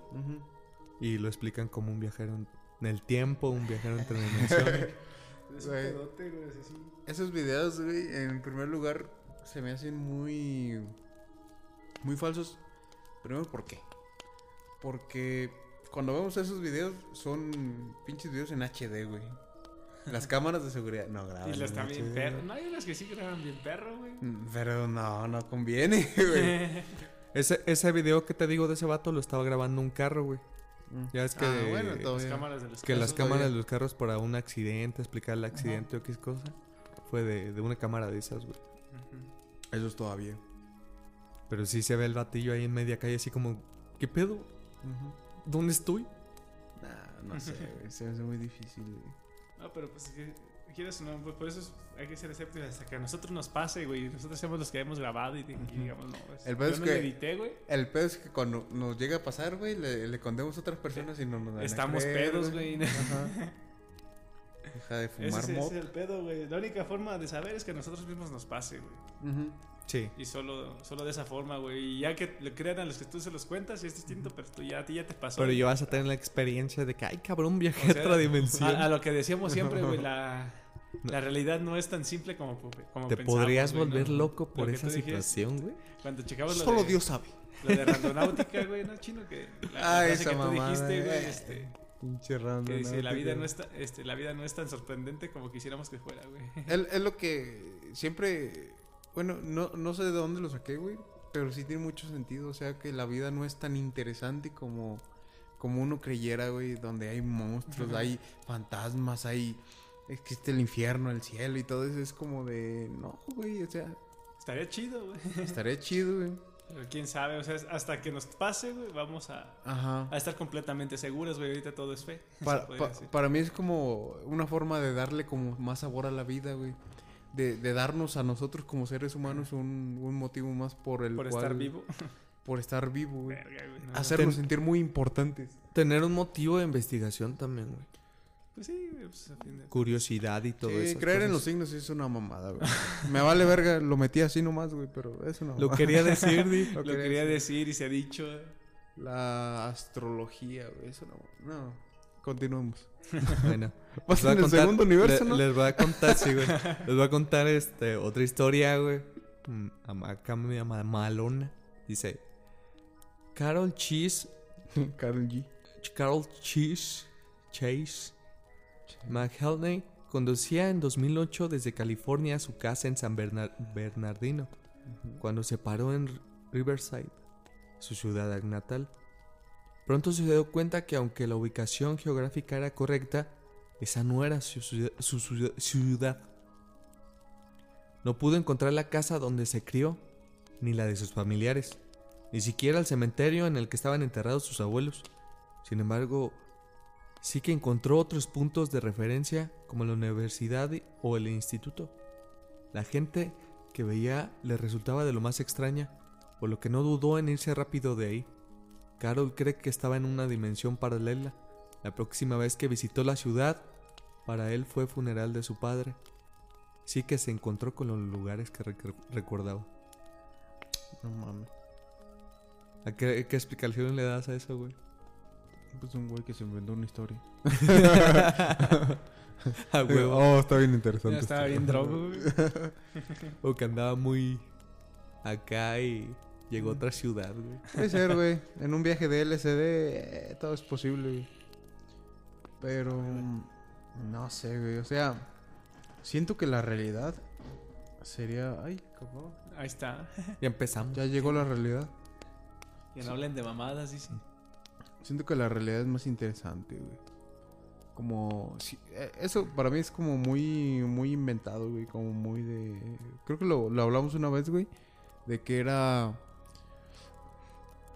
Y lo explican como un viajero en, el tiempo, un viajero entre dimensiones. Es un Güey. pedote, güey, así. Esos videos, güey, en primer lugar, se me hacen muy. Muy falsos. Primero, ¿por qué? Porque cuando vemos esos videos, son pinches videos en HD, güey. Las cámaras de seguridad no graban. Y las en también HD. perro. No, hay unas que sí graban bien perro, güey. Pero no, no conviene, güey. Ese, ese video que te digo de ese vato lo estaba grabando un carro, güey. Ya es que, Ah, bueno, Las cámaras de los que las carros, cámaras todavía. de los carros para un accidente, explicar el accidente o qué cosa, fue de, de una cámara de esas, güey. Eso es todavía. Pero sí se ve el batillo ahí en media calle así como, ¿qué pedo? ¿Dónde estoy? Nah, no sé, güey. Se hace muy difícil, güey. No, pero pues que quieres o no, pues, por eso es- hay que ser escépticos hasta que a nosotros nos pase, güey. Nosotros somos los que hemos grabado y, y digamos, no, pues, El pedo yo es no que- lo edité, güey. El pedo es que cuando nos llega a pasar, güey, le, le contemos a otras personas y no nos van a Estamos creer, pedos, güey. Ajá. Deja de fumar es- ese es el pedo, güey. La única forma de saber es que a nosotros mismos nos pase, güey. Sí. Y solo, solo de esa forma, güey. Y ya que le crean a los que tú se los cuentas, es distinto, pero tú ya, a ti ya te pasó. Pero ya vas a tener la experiencia de que, ay, cabrón, viajé O sea, a otra dimensión. A, a lo que decíamos siempre, güey, la, la realidad no es tan simple como, como Te pensamos, podrías güey, volver ¿no? loco Lo por esa tú dijiste, situación, güey. Cuando checamos lo Solo de, Dios sabe. lo de randonáutica, güey, no chino que la, Ay, frase esa que tú mamada, dijiste, güey, este, Pinche random. que dice, la vida no es este, la vida no es tan sorprendente como quisiéramos que fuera, güey. Es, es lo que siempre. Bueno, no, no sé de dónde lo saqué, güey. Pero sí tiene mucho sentido. O sea, que la vida no es tan interesante como, como uno creyera, güey. Donde hay monstruos, hay fantasmas, hay. Existe el infierno, el cielo y todo eso. Es como de. No, güey. O sea, Estaría chido, güey. estaría chido, güey. Pero quién sabe, o sea, hasta que nos pase, güey, vamos a, Ajá. a estar completamente seguros, güey. Ahorita todo es fe. Para, pa- para mí es como una forma de darle como más sabor a la vida, güey. De, de darnos a nosotros como seres humanos un, un motivo más por el Por cual- estar vivo. Por estar vivo, güey. Verga, güey, no, Hacernos Ten- sentir muy importantes. Tener un motivo de investigación también, güey. Pues sí, pues a fin de- curiosidad y todo Sí, eso. creer en los signos es una mamada, güey. Me vale verga, lo metí así nomás, güey, pero es una Lo mamada. quería decir, Di. Lo Lo quería quería decir. decir y se ha dicho. La astrología, güey, eso no. No, continuemos. Bueno. Vas Les voy a en el contar- segundo universo, le- ¿no? Les voy a contar, sí, güey. Les voy a contar este, otra historia, güey. Mm, Acá me llama Malona. Dice: Carol Cheese. Carol G. Carol Cheese. Chase. McHelney conducía en 2008 desde California a su casa en San Bernar- Bernardino. Cuando se paró en Riverside, su ciudad natal. Pronto se dio cuenta que aunque la ubicación geográfica era correcta, esa no era su, ciudad- su ciudad. No pudo encontrar la casa donde se crió, ni la de sus familiares, ni siquiera el cementerio en el que estaban enterrados sus abuelos. Sin embargo, sí que encontró otros puntos de referencia como la universidad o el instituto. La gente que veía le resultaba de lo más extraña, por lo que no dudó en irse rápido de ahí. Carol cree que estaba en una dimensión paralela. La próxima vez que visitó la ciudad, para él fue funeral de su padre. Sí que se encontró con los lugares que rec- recordaba. No mames. ¿A qué explicación le das a eso, güey? Pues un güey que se inventó una historia. A huevo. Oh, está bien interesante. Ya estaba esto. bien drogo, güey. O que andaba muy acá y llegó a otra ciudad, güey. Puede ser, güey. En un viaje de LSD, eh, todo es posible, güey. Pero. mm, No sé, güey. O sea, siento que la realidad sería. Ay, cabrón. Ahí está. Ya empezamos. Ya llegó la realidad. Que no hablen de mamadas, dice. Siento que la realidad es más interesante, güey. Como... si- eh, eso para mí es como muy, muy inventado, güey. Como muy de... Creo que lo, lo hablamos una vez, güey. De que era...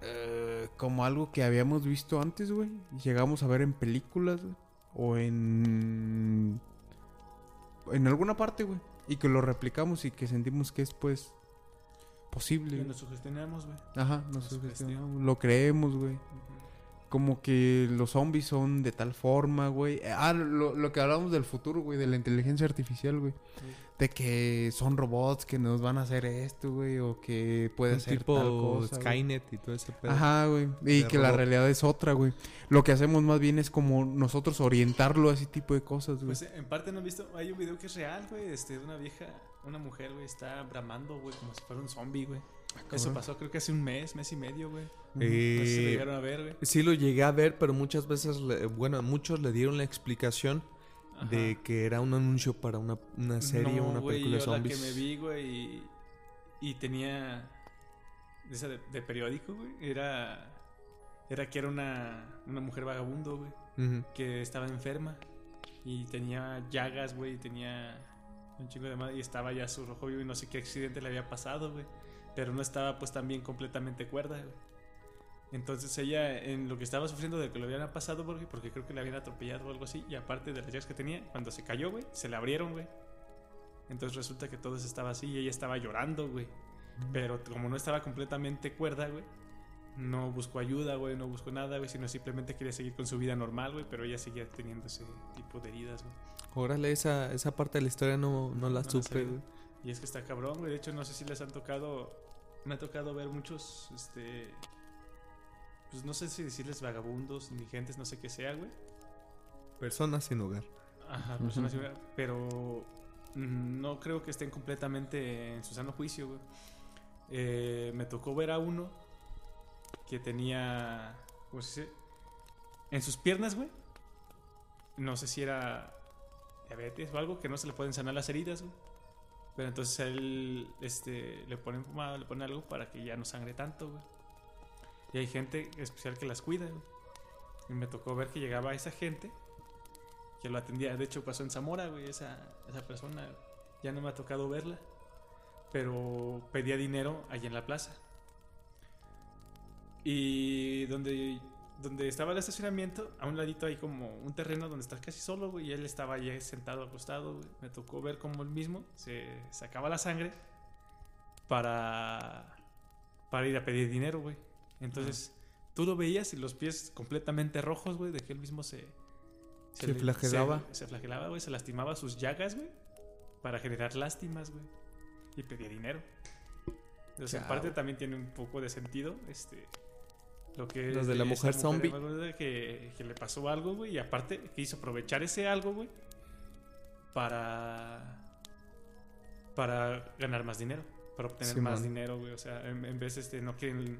eh, como algo que habíamos visto antes, güey. Y llegamos a ver en películas, güey. O en... En alguna parte, güey. Y que lo replicamos y que sentimos que es, pues... Posible. Y nos sugestionamos, güey. Ajá, nos Nos sugestionamos, Lo creemos, güey. Como que los zombies son de tal forma, güey. Ah, lo, lo que hablamos del futuro, güey, de la inteligencia artificial, güey. De que son robots que nos van a hacer esto, güey, o que puede hacer tipo tal cosa. güey. Skynet y todo ese pedo. Ajá, güey. Y que la realidad es otra, güey. Lo que hacemos más bien es como nosotros orientarlo a ese tipo de cosas, güey. Pues en parte no han visto. Hay un video que es real, güey. Este, de una vieja, una mujer, güey, está bramando, güey, como si fuera un zombie, güey. Eso pasó creo que hace un mes, mes y medio, güey. Eh, No sé si lo llegaron a ver, güey. sí lo llegué a ver, pero muchas veces, le- bueno, muchos le dieron la explicación Ajá. de que era un anuncio para una, una serie o No, una güey, película de yo zombies. la que me vi, güey, y, y tenía de esa de, de periódico, güey, era era que era una, una mujer vagabundo, güey, que estaba enferma y tenía llagas, güey, y tenía un chingo de madre y estaba ya su rojo vivo y no sé qué accidente le había pasado, güey, pero no estaba pues también completamente cuerda. Entonces ella, en lo que estaba sufriendo de que lo habían pasado, porque, porque creo que le habían atropellado o algo así, y aparte de las llagas que tenía, cuando se cayó, güey, se le abrieron, güey. Entonces resulta que todo estaba así y ella estaba llorando, güey. Pero como no estaba completamente cuerda, güey, no buscó ayuda, güey, no buscó nada, güey, sino simplemente quería seguir con su vida normal, güey, pero ella seguía teniendo ese tipo de heridas, güey. Órale, esa, esa parte de la historia no, no la No supe, güey. Y es que está cabrón, güey. De hecho, no sé si les han tocado. Me ha tocado ver muchos, este. Pues no sé si decirles vagabundos, indigentes, no sé qué sea, güey. Personas sin hogar. Ajá, personas sin hogar, Pero no creo que estén completamente en su sano juicio, güey. Eh, me tocó ver a uno que tenía. ¿Cómo se dice? En sus piernas, güey. No sé si era diabetes o algo que no se le pueden sanar las heridas, güey. Pero entonces él este, le ponen pomada, le ponen algo para que ya no sangre tanto, güey. Y hay gente especial que las cuida. Y me tocó ver que llegaba esa gente que lo atendía. De hecho, pasó en Zamora, güey, esa, esa persona. Ya no me ha tocado verla. Pero pedía dinero allí en la plaza. Y donde, donde estaba el estacionamiento, a un ladito hay como un terreno donde estás casi solo, güey. Y él estaba allí sentado acostado, güey. Me tocó ver cómo él mismo se sacaba la sangre para, para ir a pedir dinero, güey. Entonces, tú lo veías y los pies completamente rojos, güey, de que él mismo se, Se flagelaba. Se, se flagelaba, güey. Se lastimaba sus llagas, güey. Para generar lástimas, güey. Y pedía dinero. Entonces, Chao. aparte también tiene un poco de sentido, este... Lo que Los de la mujer zombie. Que, que le pasó algo, güey. Y aparte quiso aprovechar ese algo, güey. Para... Para ganar más dinero. Para obtener más dinero, güey. O sea, en, en vez este, no quieren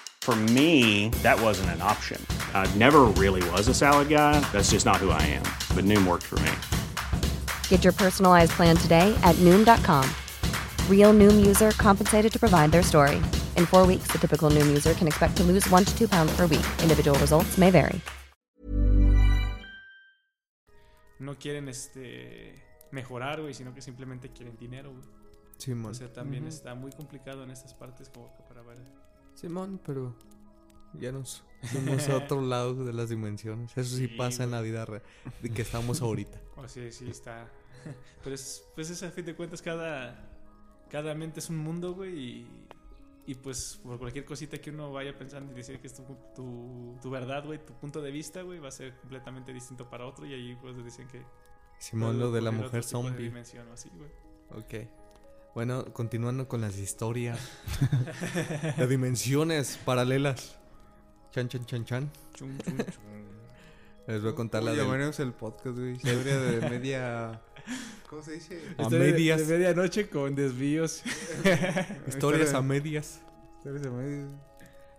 For me, that wasn't an option. I never really was a salad guy. That's just not who I am. But Noom worked for me. Get your personalized plan today at Noom.com. Real Noom user compensated to provide their story. In four weeks, the typical Noom user can expect to lose one to two pounds per week. Individual results may vary. no quieren este mejorar, güey, sino que simplemente quieren dinero, güey. Simón. O sea, también está muy complicado en estas partes como para ver. Simón, pero ya nos fuimos a otro lado de las dimensiones. Eso sí, Sí, pasa en la vida real, de que estamos ahorita. O sea, sí está. Pero es, pues es a fin de cuentas cada cada mente es un mundo, güey, y, y pues por cualquier cosita que uno vaya pensando y decir que es tu, tu, tu verdad, güey, tu punto de vista, güey, va a ser completamente distinto para otro y ahí pues dicen que Simón, lo de la mujer zombie. así, güey. Ok. Bueno, continuando con las historias. de dimensiones paralelas. Chan, chan, chan, chan. Chum, chum, chum. Les voy a contar la de llamaremos el podcast, güey. Historia de media... ¿Cómo se dice? A Historia de- medias. De, medianoche con desvíos. historias a medias. Historias a medias.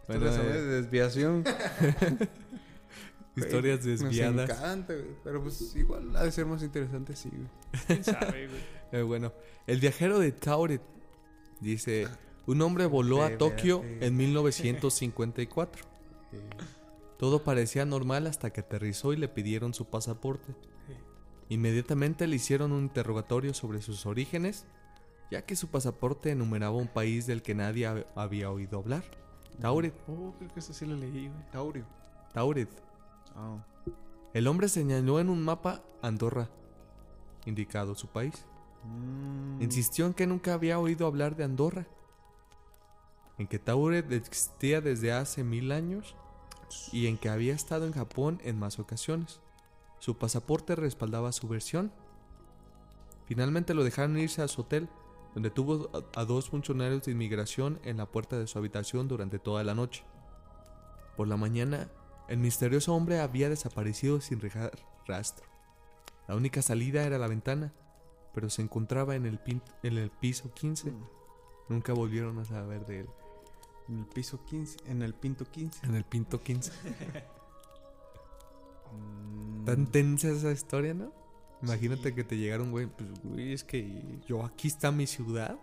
Bueno, Historias a eh, medias de desviación. historias desviadas. Nos encanta, güey. Pero pues igual ha de ser más interesante, sí, güey. ¿Quién sabe, güey? Eh, bueno, el viajero de Tauret dice: Un hombre voló a. Tokio en 1954. Todo parecía normal hasta que aterrizó y le pidieron su pasaporte. Inmediatamente le hicieron un interrogatorio sobre sus orígenes, ya que su pasaporte enumeraba un país del que nadie hab- había oído hablar. Tauret, Oh, creo que eso sí lo leí, güey. Taurio. Tauret. Ah. El hombre señaló en un mapa Andorra, indicado su país. Mm. Insistió en que nunca había oído hablar de Andorra, en que Tauret existía desde hace mil años y en que había estado en Japón en más ocasiones. Su pasaporte respaldaba su versión. Finalmente lo dejaron irse a su hotel, donde tuvo a dos funcionarios de inmigración en la puerta de su habitación durante toda la noche. Por la mañana, el misterioso hombre había desaparecido sin dejar rastro. La única salida era la ventana, pero se encontraba en el, en el piso 15. Nunca volvieron a saber de él. En el piso 15. En el pinto 15. En el pinto 15. Mm. Tan tensa esa historia, ¿no? Imagínate que te llegara un güey, pues, güey, es que yo aquí está mi ciudad.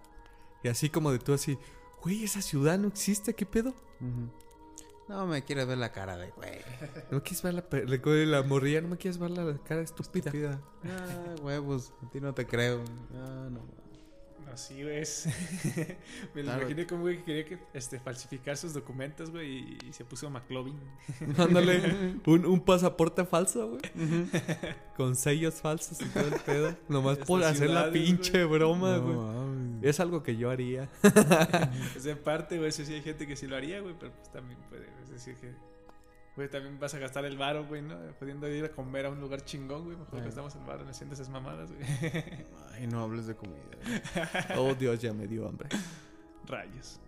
Y así como de tú así, güey, esa ciudad no existe, ¿qué pedo? Ujú. No me quieres ver la cara de güey. No quieres ver la, le- la morrilla, no me quieres ver la cara estúpida. Estúpida. Ah, huevos. A ti no te creo. Ah, no. Así es. Me lo Claro. imaginé como güey que quería que, este, falsificar sus documentos, güey, y, y se puso McLovin. Ándale, un, un pasaporte falso, güey. Con sellos falsos y todo el pedo. Nomás Estas por hacer la pinche broma, No güey. mames. Es algo que yo haría. Pues en parte, güey, eso sí hay gente que sí lo haría, güey, pero pues también puede es decir que, güey, también vas a gastar el varo, güey, ¿no? Pudiendo ir a comer a un lugar chingón, güey, mejor gastamos el varo en haciendo esas mamadas, güey. Ay, no hables de comida. güey. Oh, Dios, ya me dio hambre. Rayos.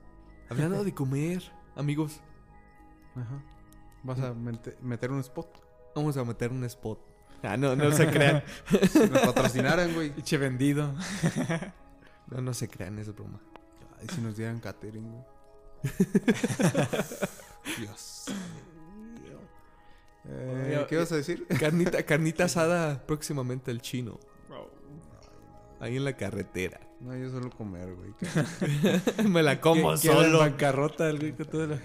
Hablando de comer, amigos, Ajá. Vas a mete- meter un spot. vamos a meter un spot. Ah, no, no se crean. Si nos patrocinaran, güey. Pinche vendido. No, no se crean, es broma. Ay, si nos dieran catering, güey. Dios. Eh, Oye, ¿Qué vas a decir? Carnita, carnita asada próximamente el chino. Ahí en la carretera. No, yo solo comer, güey. me la como solo. bancarrota el güey con todo lo-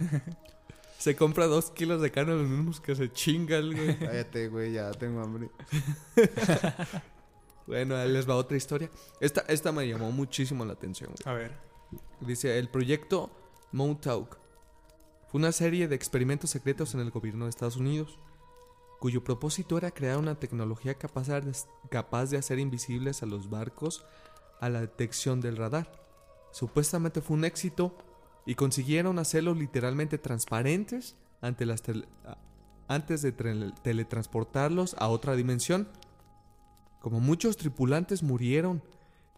Se compra dos kilos de carne los mismos que se chinga el güey. Cállate, güey, ya tengo hambre. Bueno, ahí les va otra historia. Esta, esta me llamó muchísimo la atención. güey. A ver. Dice, el proyecto Montauk fue una serie de experimentos secretos en el gobierno de Estados Unidos, cuyo propósito era crear una tecnología capaz de, hacer invisibles a los barcos a la detección del radar. Supuestamente fue un éxito y consiguieron hacerlos literalmente transparentes ante las antes de teletransportarlos a otra dimensión. Como muchos tripulantes murieron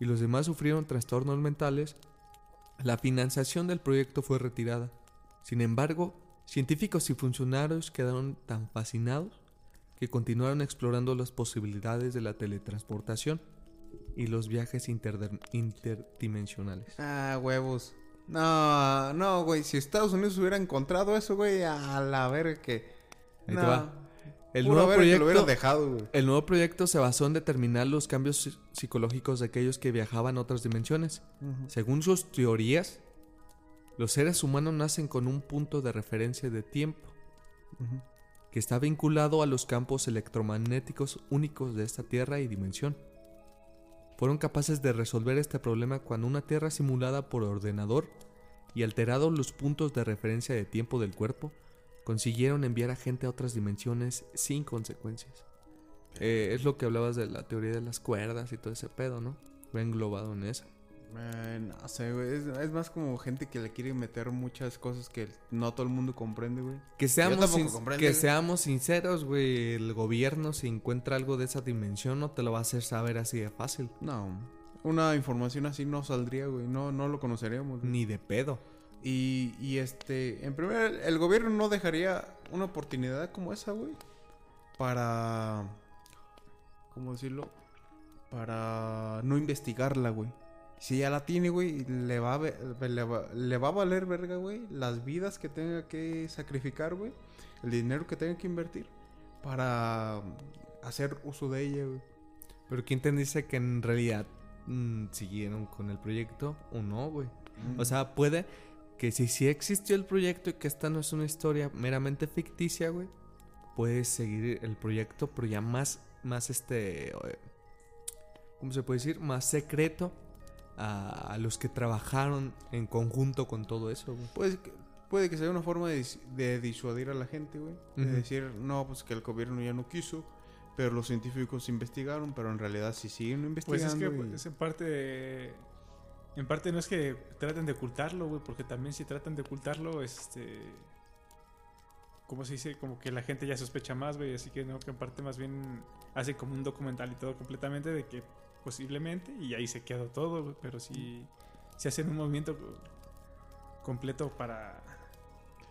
y los demás sufrieron trastornos mentales, la financiación del proyecto fue retirada. Sin embargo, científicos y funcionarios quedaron tan fascinados que continuaron explorando las posibilidades de la teletransportación y los viajes interdimensionales. Ah, huevos. No, no, güey. Si Estados Unidos hubiera encontrado eso, güey, a la verga que. Ahí te No. va. El nuevo, lo proyecto, dejado, güey. el nuevo proyecto se basó en determinar los cambios psi- psicológicos de aquellos que viajaban a otras dimensiones. Según sus teorías, los seres humanos nacen con un punto de referencia de tiempo que está vinculado a los campos electromagnéticos únicos de esta Tierra y dimensión. Fueron capaces de resolver este problema cuando una Tierra simulada por ordenador y alterados los puntos de referencia de tiempo del cuerpo, consiguieron enviar a gente a otras dimensiones sin consecuencias. Eh, es lo que hablabas de la teoría de las cuerdas y todo ese pedo, ¿no? Va englobado en eso. Eh, no sé, güey. Es, es más como gente que le quiere meter muchas cosas que no todo el mundo comprende, güey. Que seamos, sin- que güey. seamos sinceros, güey. El gobierno, si encuentra algo de esa dimensión, no te lo va a hacer saber así de fácil. No. Una información así no saldría, güey. No, no lo conoceríamos. güey. Ni de pedo. Y, y este, en primer, el gobierno no dejaría una oportunidad como esa, güey. Para, ¿cómo decirlo? Para no investigarla, güey. Si ya la tiene, güey, le va, a ve- le, va, le va a valer verga, güey. Las vidas que tenga que sacrificar, güey. El dinero que tenga que invertir. Para hacer uso de ella, güey. Pero ¿quién te dice que en realidad mm, siguieron con el proyecto o no, güey? O sea, puede que si sí existió el proyecto y que esta no es una historia meramente ficticia, güey, puedes seguir el proyecto, pero ya más, más este, eh, ¿cómo se puede decir? Más secreto a, a los que trabajaron en conjunto con todo eso, güey. Puede que, puede que sea una forma de, dis- de disuadir a la gente, güey. De Ujú. decir, no, pues que el gobierno ya no quiso, pero los científicos investigaron, pero en realidad sí siguen Pues investigando. es que y- pues, en parte. En parte no es que traten de ocultarlo, güey, porque también si tratan de ocultarlo, este. ¿Cómo se dice? Como que la gente ya sospecha más, güey. Así que no, que en parte más bien hace como un documental y todo completamente de que posiblemente, y ahí se quedó todo. Pero si, si hacen un movimiento co- completo para,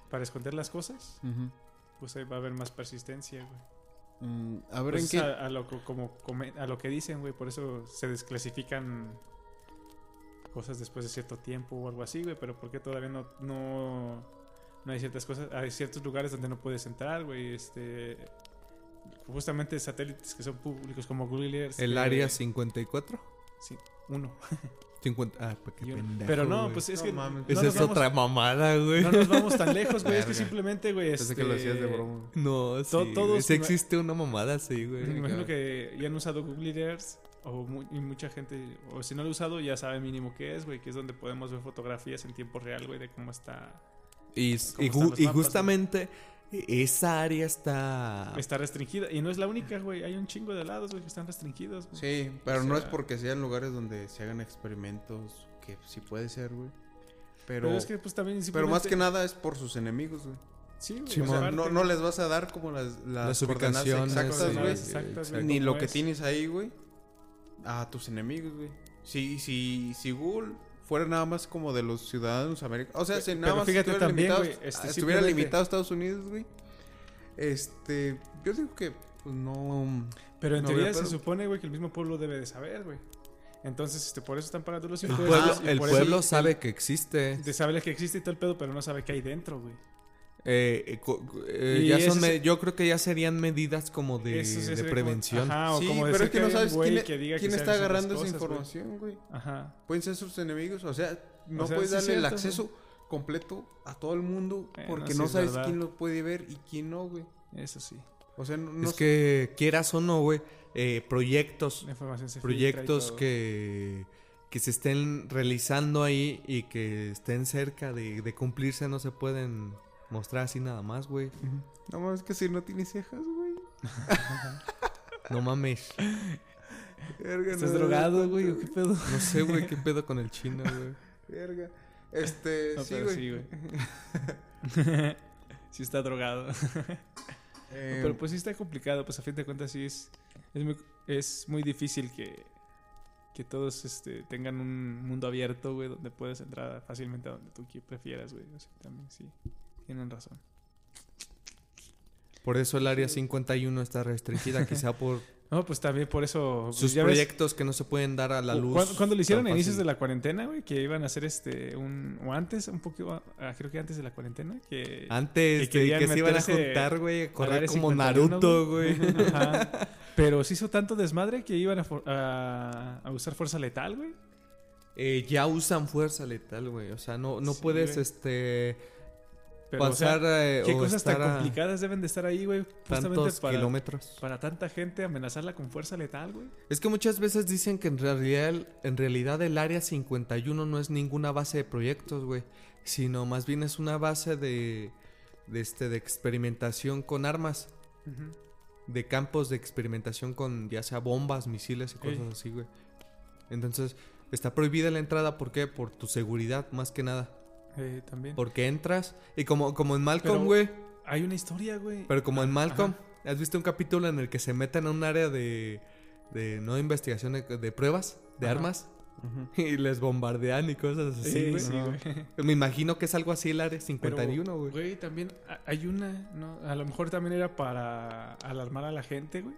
para esconder las cosas, pues ahí va a haber más persistencia, güey. Mm, a ver Pues en qué... a, a lo, co- como, a lo que dicen, güey, por eso se desclasifican cosas después de cierto tiempo o algo así, güey, pero porque todavía no, no, no hay ciertas cosas, hay ciertos lugares donde no puedes entrar, güey, este, justamente satélites que son públicos como Google Earth. El que- área 54. Sí, uno. 50. Ah, pues qué pendejo, pero no, pues es No que mames. no Esa es vamos- otra mamada, güey. No nos vamos tan lejos, güey, es que simplemente, güey, Pensé que lo este, hacías de broma. No, sí. To- todos- Sí existe una mamada así, güey. Me imagino que ya han usado Google Earth o mu- y mucha gente, o si no lo ha usado, ya sabe mínimo qué es, güey, que es donde podemos ver fotografías en tiempo real, güey, de cómo está. Y, ¿Cómo y están ju- los y mapas, justamente esa área está... Está restringida. Y no es la única, güey. Hay un chingo de lados, güey, que están restringidos. güey. Sí, pero O no es porque sean lugares donde se hagan experimentos, que sí puede ser, güey. Pero, Pero, es que, pues también. pero más que nada es por sus enemigos, güey. Sí, güey. O sea, no, no les vas a dar como las, las, Las ubicaciones, exactas, güey. exactas, güey, Ni lo que es. tienes ahí, güey, a tus enemigos, güey. Si, si, si Google fuera nada más como de los ciudadanos americanos, o sea, si Pero nada más fíjate estuviera también, limitado, güey, este, a- estuviera simplemente- limitado a Estados Unidos, güey. Este, yo digo que pues no Pero en no teoría se supone, güey, que el mismo pueblo debe de saber, güey. Entonces, este, por eso están pagando los El impuestos. pueblo, el por eso- pueblo sabe que existe. de saber que existe y todo el pedo, pero no sabe qué hay dentro, güey. Eh, eh, co- eh, ya son yo creo que ya serían medidas como de, como- prevención. ajá, o Sí, como pero es que no sabes quién, que diga que quién se está agarrando esa información, güey. Ajá. Pueden ser sus enemigos, o sea, no O sea, puedes sí darle el acceso completo a todo el mundo porque no es sabes verdad. quién lo puede ver y quién no, güey. Eso sí. O sea, no, no es que quieras o no, güey, eh, proyectos, se proyectos que, que se estén realizando ahí y que estén cerca de, de cumplirse no se pueden mostrar así nada más, güey. No mames, que si no tiene cejas, güey. No mames. Verga, ¿Estás no, drogado, güey? ¿O qué pedo? No sé, güey, qué pedo con el chino, güey. Verga. Este, No, sí, pero güey. sí, güey. sí está drogado. Eh, Pero pues sí está complicado, pues a fin de cuentas sí es, es, muy, es muy difícil que, que todos este, tengan un mundo abierto, güey, donde puedes entrar fácilmente a donde tú prefieras, güey. O sea, también sí, tienen razón. Por eso el área 51 está restringida, quizá por No, pues también por eso... pues, sus ya ves, proyectos que no se pueden dar a la luz. Cuando, cuando lo hicieron a inicios de la cuarentena, güey, que iban a hacer este, un... O antes, un poquito, ah, creo que antes de la cuarentena, que... Antes que de querían que se iban a juntar, güey, a correr como 51, Naruto, güey. Ajá. Pero se hizo tanto desmadre que iban a, a- a usar fuerza letal, güey. Eh, ya usan fuerza letal, güey. O sea, no, no Sí, puedes, güey. este, Pero, o sea, pasar eh, ¿Qué o cosas tan complicadas deben de estar ahí, güey? Justamente tantos para, kilómetros. para tanta gente amenazarla con fuerza letal, güey. Es que muchas veces dicen que en realidad, en realidad el área 51 no es ninguna base de proyectos, güey. Sino más bien es una base de, de, este, de experimentación con armas. De campos de experimentación con ya sea bombas, misiles y cosas Ey. así, güey. Entonces, está prohibida la entrada, ¿por qué? Por tu seguridad, más que nada. Eh, también. Porque entras y como, como en Malcolm, güey. Hay una historia, güey. Pero como en Malcolm, Ajá. ¿has visto un capítulo en el que se meten a un área de, de no de investigación, de, pruebas, de Ajá. armas? Y les bombardean y cosas así, Sí, güey. sí, güey. Me imagino que es algo así el área Pero, 51, güey. Güey, también ha- hay una, ¿no? A lo mejor también era para alarmar a la gente, güey.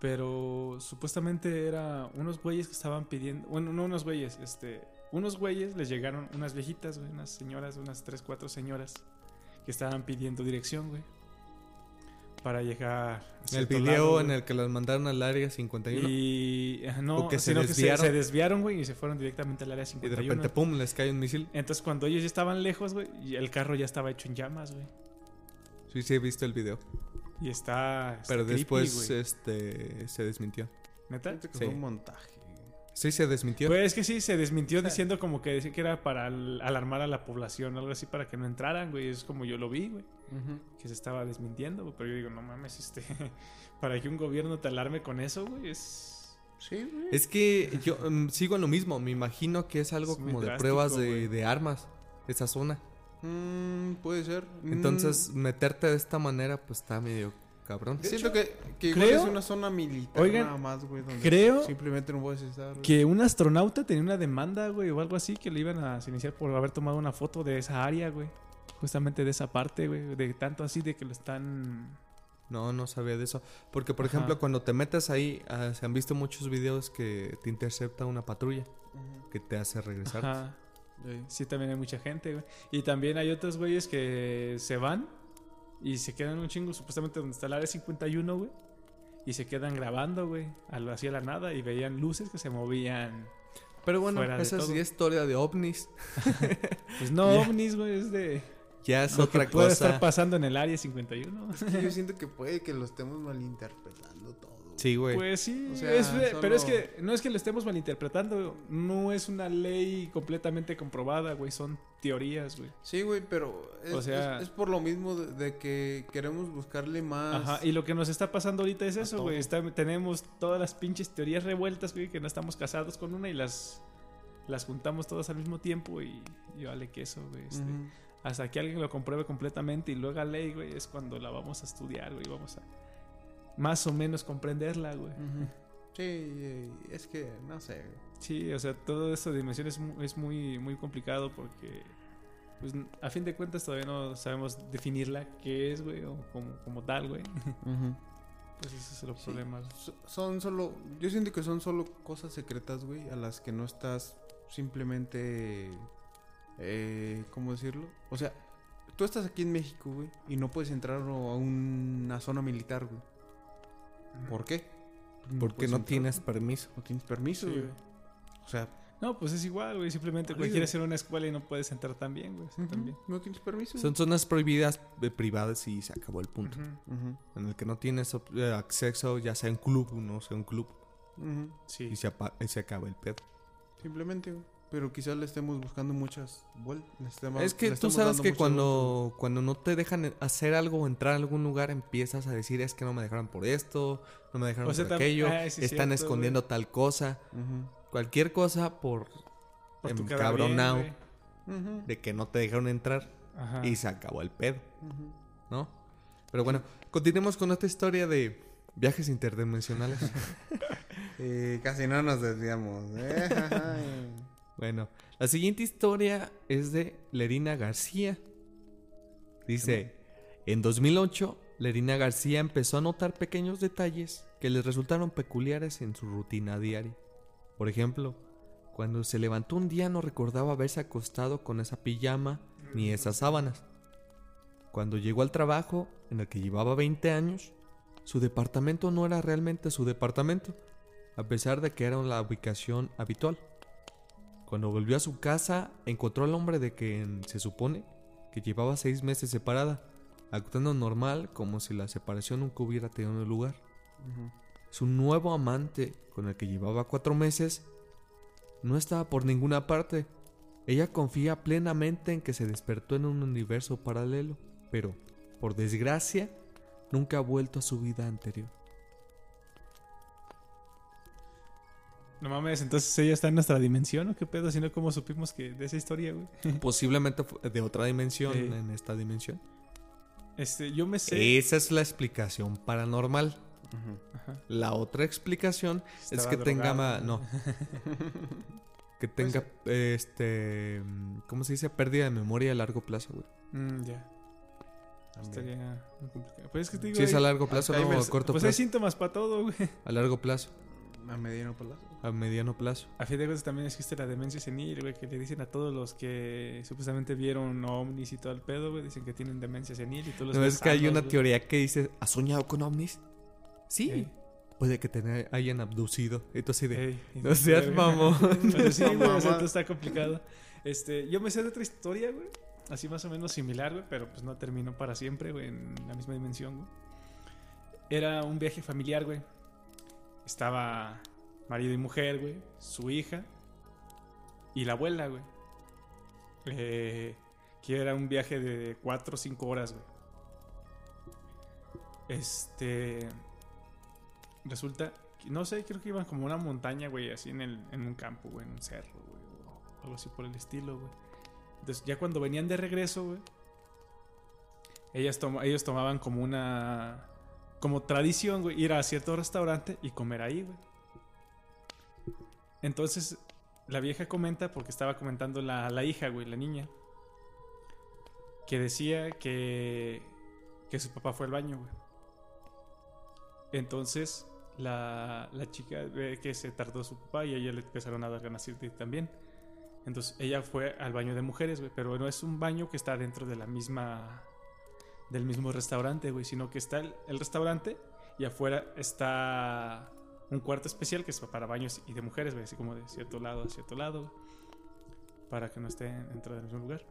Pero supuestamente era unos güeyes que estaban pidiendo, bueno, no unos güeyes, este, unos güeyes les llegaron unas viejitas, güey, unas señoras, unas tres, cuatro señoras que estaban pidiendo dirección, güey. Para llegar a el video lado, en el que los mandaron al área 51 y, Y no, que se sino que desviaron. se, se desviaron, güey, y se fueron directamente al área de 51. repente, pum, les cae un misil. Entonces cuando ellos ya estaban lejos, güey, y el carro ya estaba hecho en llamas, güey. Sí, sí, he visto el video. Y está. está Pero creepy, después este se desmintió. ¿Neta? Que Sí. fue un montaje. Sí, se desmintió. Pues es que sí, se desmintió diciendo como que decía que era para al- alarmar a la población, algo así, para que no entraran, güey. Es como yo lo vi, güey. Que se estaba desmintiendo, güey. Pero yo digo, no mames, este. para que un gobierno te alarme con eso, güey, es. Sí, güey. Es que yo mm, sigo en lo mismo. Me imagino que es algo Es como de drástico, pruebas de, de armas, esa zona. Mm, puede ser. Entonces, meterte de esta manera, pues está medio cabrón. Mm, siento que, que igual creo- es una zona militar Oigan, nada más, güey. Donde creo Simplemente no puedes estar. Que un astronauta tenía una demanda, güey, o algo así, que le iban a iniciar por haber tomado una foto de esa área, güey. Justamente de esa parte, güey. De tanto así de que lo están. No, no sabía de eso. Porque, por Ajá. ejemplo, cuando te metes ahí, ah, se han visto muchos videos que te intercepta una patrulla que te hace regresar. Sí, también hay mucha gente, güey. Y también hay otros güeyes que se van y se quedan un chingo, supuestamente donde está el área 51, güey. Y se quedan grabando, güey, al hacia la nada y veían luces que se movían. Pero bueno, esa es todo. ya historia de ovnis. Pues no ovnis, güey, es de Ya es lo otra que puede cosa. estar pasando en el área 51. Es que yo siento que puede que lo estemos malinterpretando todo. Sí, güey. Pues sí, O sea, es- pero es que no es que lo estemos malinterpretando, no es una ley completamente comprobada, güey, son teorías, güey. Sí, güey, pero es, O sea- es- es por lo mismo de, de que queremos buscarle más. Ajá, y lo que nos está pasando ahorita es eso, güey, tenemos todas las pinches teorías revueltas, güey, que no estamos casados con una y las las juntamos todas al mismo tiempo y, y vale que eso, güey. este. Hasta que alguien lo compruebe completamente y lo haga ley, güey, es cuando la vamos a estudiar, güey, vamos a más o menos comprenderla, güey. Ujú. Sí, es que no sé. Sí, o sea, todo esto de dimensión es, es muy, muy complicado porque, pues, a fin de cuentas todavía no sabemos definirla qué es, güey, o como, como tal, güey. Pues ese es el Sí. problema. So- Son solo. Yo siento que son solo cosas secretas, güey, a las que no estás simplemente. Eh, ¿Cómo decirlo? O sea, tú estás aquí en México, güey, y no puedes entrar a una zona militar, güey. ¿Por qué? Porque puedes no tienes permiso. No tienes permiso, Sí, güey. O sea, No, pues es igual, güey. Simplemente güey, quieres ir a una escuela y no puedes entrar también, güey. También. No tienes permiso. Son zonas prohibidas eh, privadas y se acabó el punto. En el que no tienes eh, acceso, ya sea en club o no sea un club. Sí. y se, se acaba el pedo. Simplemente, güey. Pero quizás le estemos buscando muchas vueltas. Es que tú sabes que cuando, cuando no te dejan hacer algo o entrar a algún lugar, empiezas a decir es que no me dejaron por esto, no me dejaron O sea, por aquello, ah, sí están cierto, escondiendo tal cosa, cualquier cosa por, Por güey. de que no te dejaron entrar Ajá. y se acabó el pedo, ¿no? Pero bueno, continuemos con esta historia de viajes interdimensionales. Eh, casi no nos desviamos. ¿eh? Bueno, la siguiente historia es de Lerina García. Dice, en 2008, Lerina García empezó a notar pequeños detalles que le resultaron peculiares en su rutina diaria. Por ejemplo, cuando se levantó un día no recordaba haberse acostado con esa pijama ni esas sábanas. Cuando llegó al trabajo, en el que llevaba 20 años, su departamento no era realmente su departamento, a pesar de que era la ubicación habitual. Cuando volvió a su casa, encontró al hombre de quien se supone que llevaba seis meses separada, actuando normal como si la separación nunca hubiera tenido lugar. Su nuevo amante, con el que llevaba cuatro meses, no estaba por ninguna parte. Ella confía plenamente en que se despertó en un universo paralelo, pero, por desgracia, nunca ha vuelto a su vida anterior. No mames, entonces ella está en nuestra dimensión o qué pedo, si no, ¿cómo supimos que de esa historia, güey? Posiblemente de otra dimensión en esta dimensión. Este, yo me sé. Esa es la explicación paranormal. Ajá. La otra explicación es que tenga drogada. ma- no que tenga este ¿cómo se dice? pérdida de memoria a largo plazo, güey. Mm, ya. Estaría muy complicado. Pues es que te digo. Si es a largo plazo no a corto Pues hay plazo. síntomas para todo, güey. A largo plazo, A mediano plazo. A mediano plazo. A fin de cuentas también existe la demencia senil, güey, que le dicen a todos los que supuestamente vieron ovnis y todo el pedo, güey, dicen que tienen demencia senil y tú los ¿No es que hay una teoría que dice, ¿has soñado con ovnis? Sí. Puede que te hayan abducido. Y tú así de, Ey, no seas mamón. Pero sí, No güey, o sea, está complicado. Este, yo me sé de otra historia, güey. Así más o menos similar, güey, pero pues no terminó para siempre, güey, en la misma dimensión, güey. Era un viaje familiar, güey. Estaba marido y mujer, güey, su hija y la abuela, güey. Eh, que era un viaje de 4 o 5 horas, güey. Este. Resulta, no sé, creo que iban como una montaña, güey, así en, el, en un campo, güey, en un cerro, güey, o algo así por el estilo, güey. Entonces, ya cuando venían de regreso, güey, ellas toma- ellos tomaban como una, como tradición, güey, ir a cierto restaurante y comer ahí, güey. Entonces, la vieja comenta, porque estaba comentando la, la hija, güey, la niña, que decía que, que su papá fue al baño, güey. Entonces, la, la chica ve que se tardó su papá y a ella le empezaron a dar ganas de ir también. Entonces, ella fue al baño de mujeres, güey, pero no es un baño que está dentro de la misma del mismo restaurante, güey, sino que está el, el restaurante y afuera está un cuarto especial que es para baños y de mujeres, así como de cierto lado a cierto lado, para que no estén dentro del mismo lugar.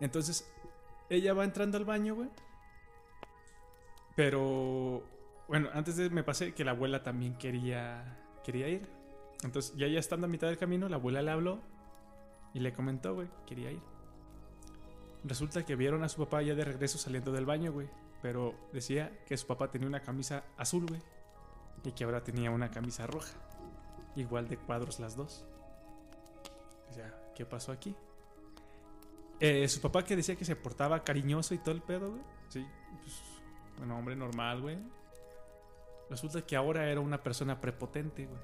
Entonces, ella va entrando al baño, güey. Pero, bueno, antes de me pasé que la abuela también quería, quería ir. Entonces, ya ya estando a mitad del camino, la abuela le habló y le comentó, güey, quería ir. Resulta que vieron a su papá ya de regreso saliendo del baño, güey. Pero decía que su papá tenía una camisa azul, güey. Y que ahora tenía una camisa roja. Igual de cuadros las dos. O sea, ¿qué pasó aquí? Eh, su papá que decía que se portaba cariñoso y todo el pedo, güey. Sí, pues, bueno, hombre normal, güey. Resulta que ahora era una persona prepotente, güey.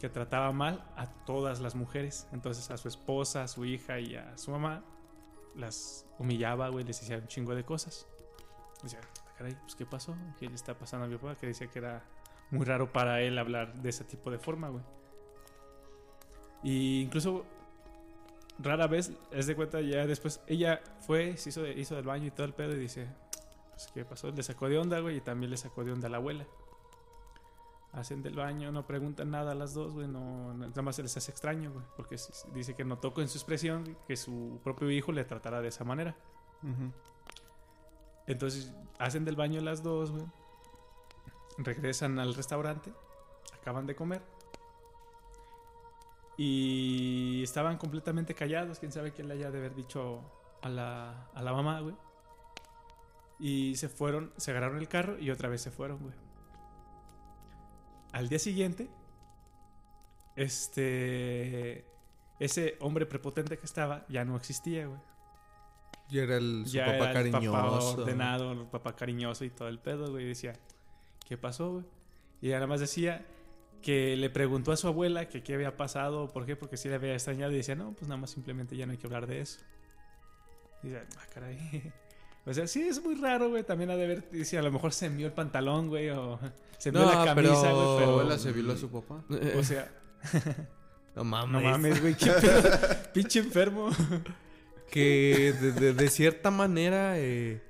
Que trataba mal a todas las mujeres. Entonces a su esposa, a su hija y a su mamá las humillaba, güey, les decía un chingo de cosas. Decía, "Ah, caray, pues ¿qué pasó? ¿Qué le está pasando a mi papá? Que decía que era muy raro para él hablar de ese tipo de forma, güey. Y incluso rara vez, es de cuenta ya después, ella fue, se hizo, de- hizo del baño y todo el pedo y dice, pues ¿qué pasó? Le sacó de onda, güey, y también le sacó de onda a la abuela. Hacen del baño, no preguntan nada a las dos, güey. No, nada más se les hace extraño, güey. Porque dice que notó en su expresión que su propio hijo le tratara de esa manera. Entonces hacen del baño las dos, güey. Regresan al restaurante. Acaban de comer. Y estaban completamente callados. Quién sabe quién le haya de haber dicho a la, a la mamá, güey. Y se fueron, se agarraron el carro y otra vez se fueron, güey. Al día siguiente, este. Ese hombre prepotente que estaba ya no existía, güey Y era el, su ya papá era el cariñoso. papá ordenado, el papá cariñoso y todo el pedo, güey. Decía, ¿qué pasó, güey? Y nada más decía que le preguntó a su abuela que qué había pasado, por qué, porque sí le había extrañado. Y decía, no, pues nada más simplemente ya no hay que hablar de eso. Y dice, ah, caray. O sea, sí, es muy raro, güey. También ha de haber, dice, a lo mejor se envió el pantalón, güey, o se envió No, la camisa, güey, ¿Tu pero... abuela se violó a su papá? O sea, No mames. no mames, güey, qué pedo. Pinche enfermo. Que de, de- de cierta manera, eh,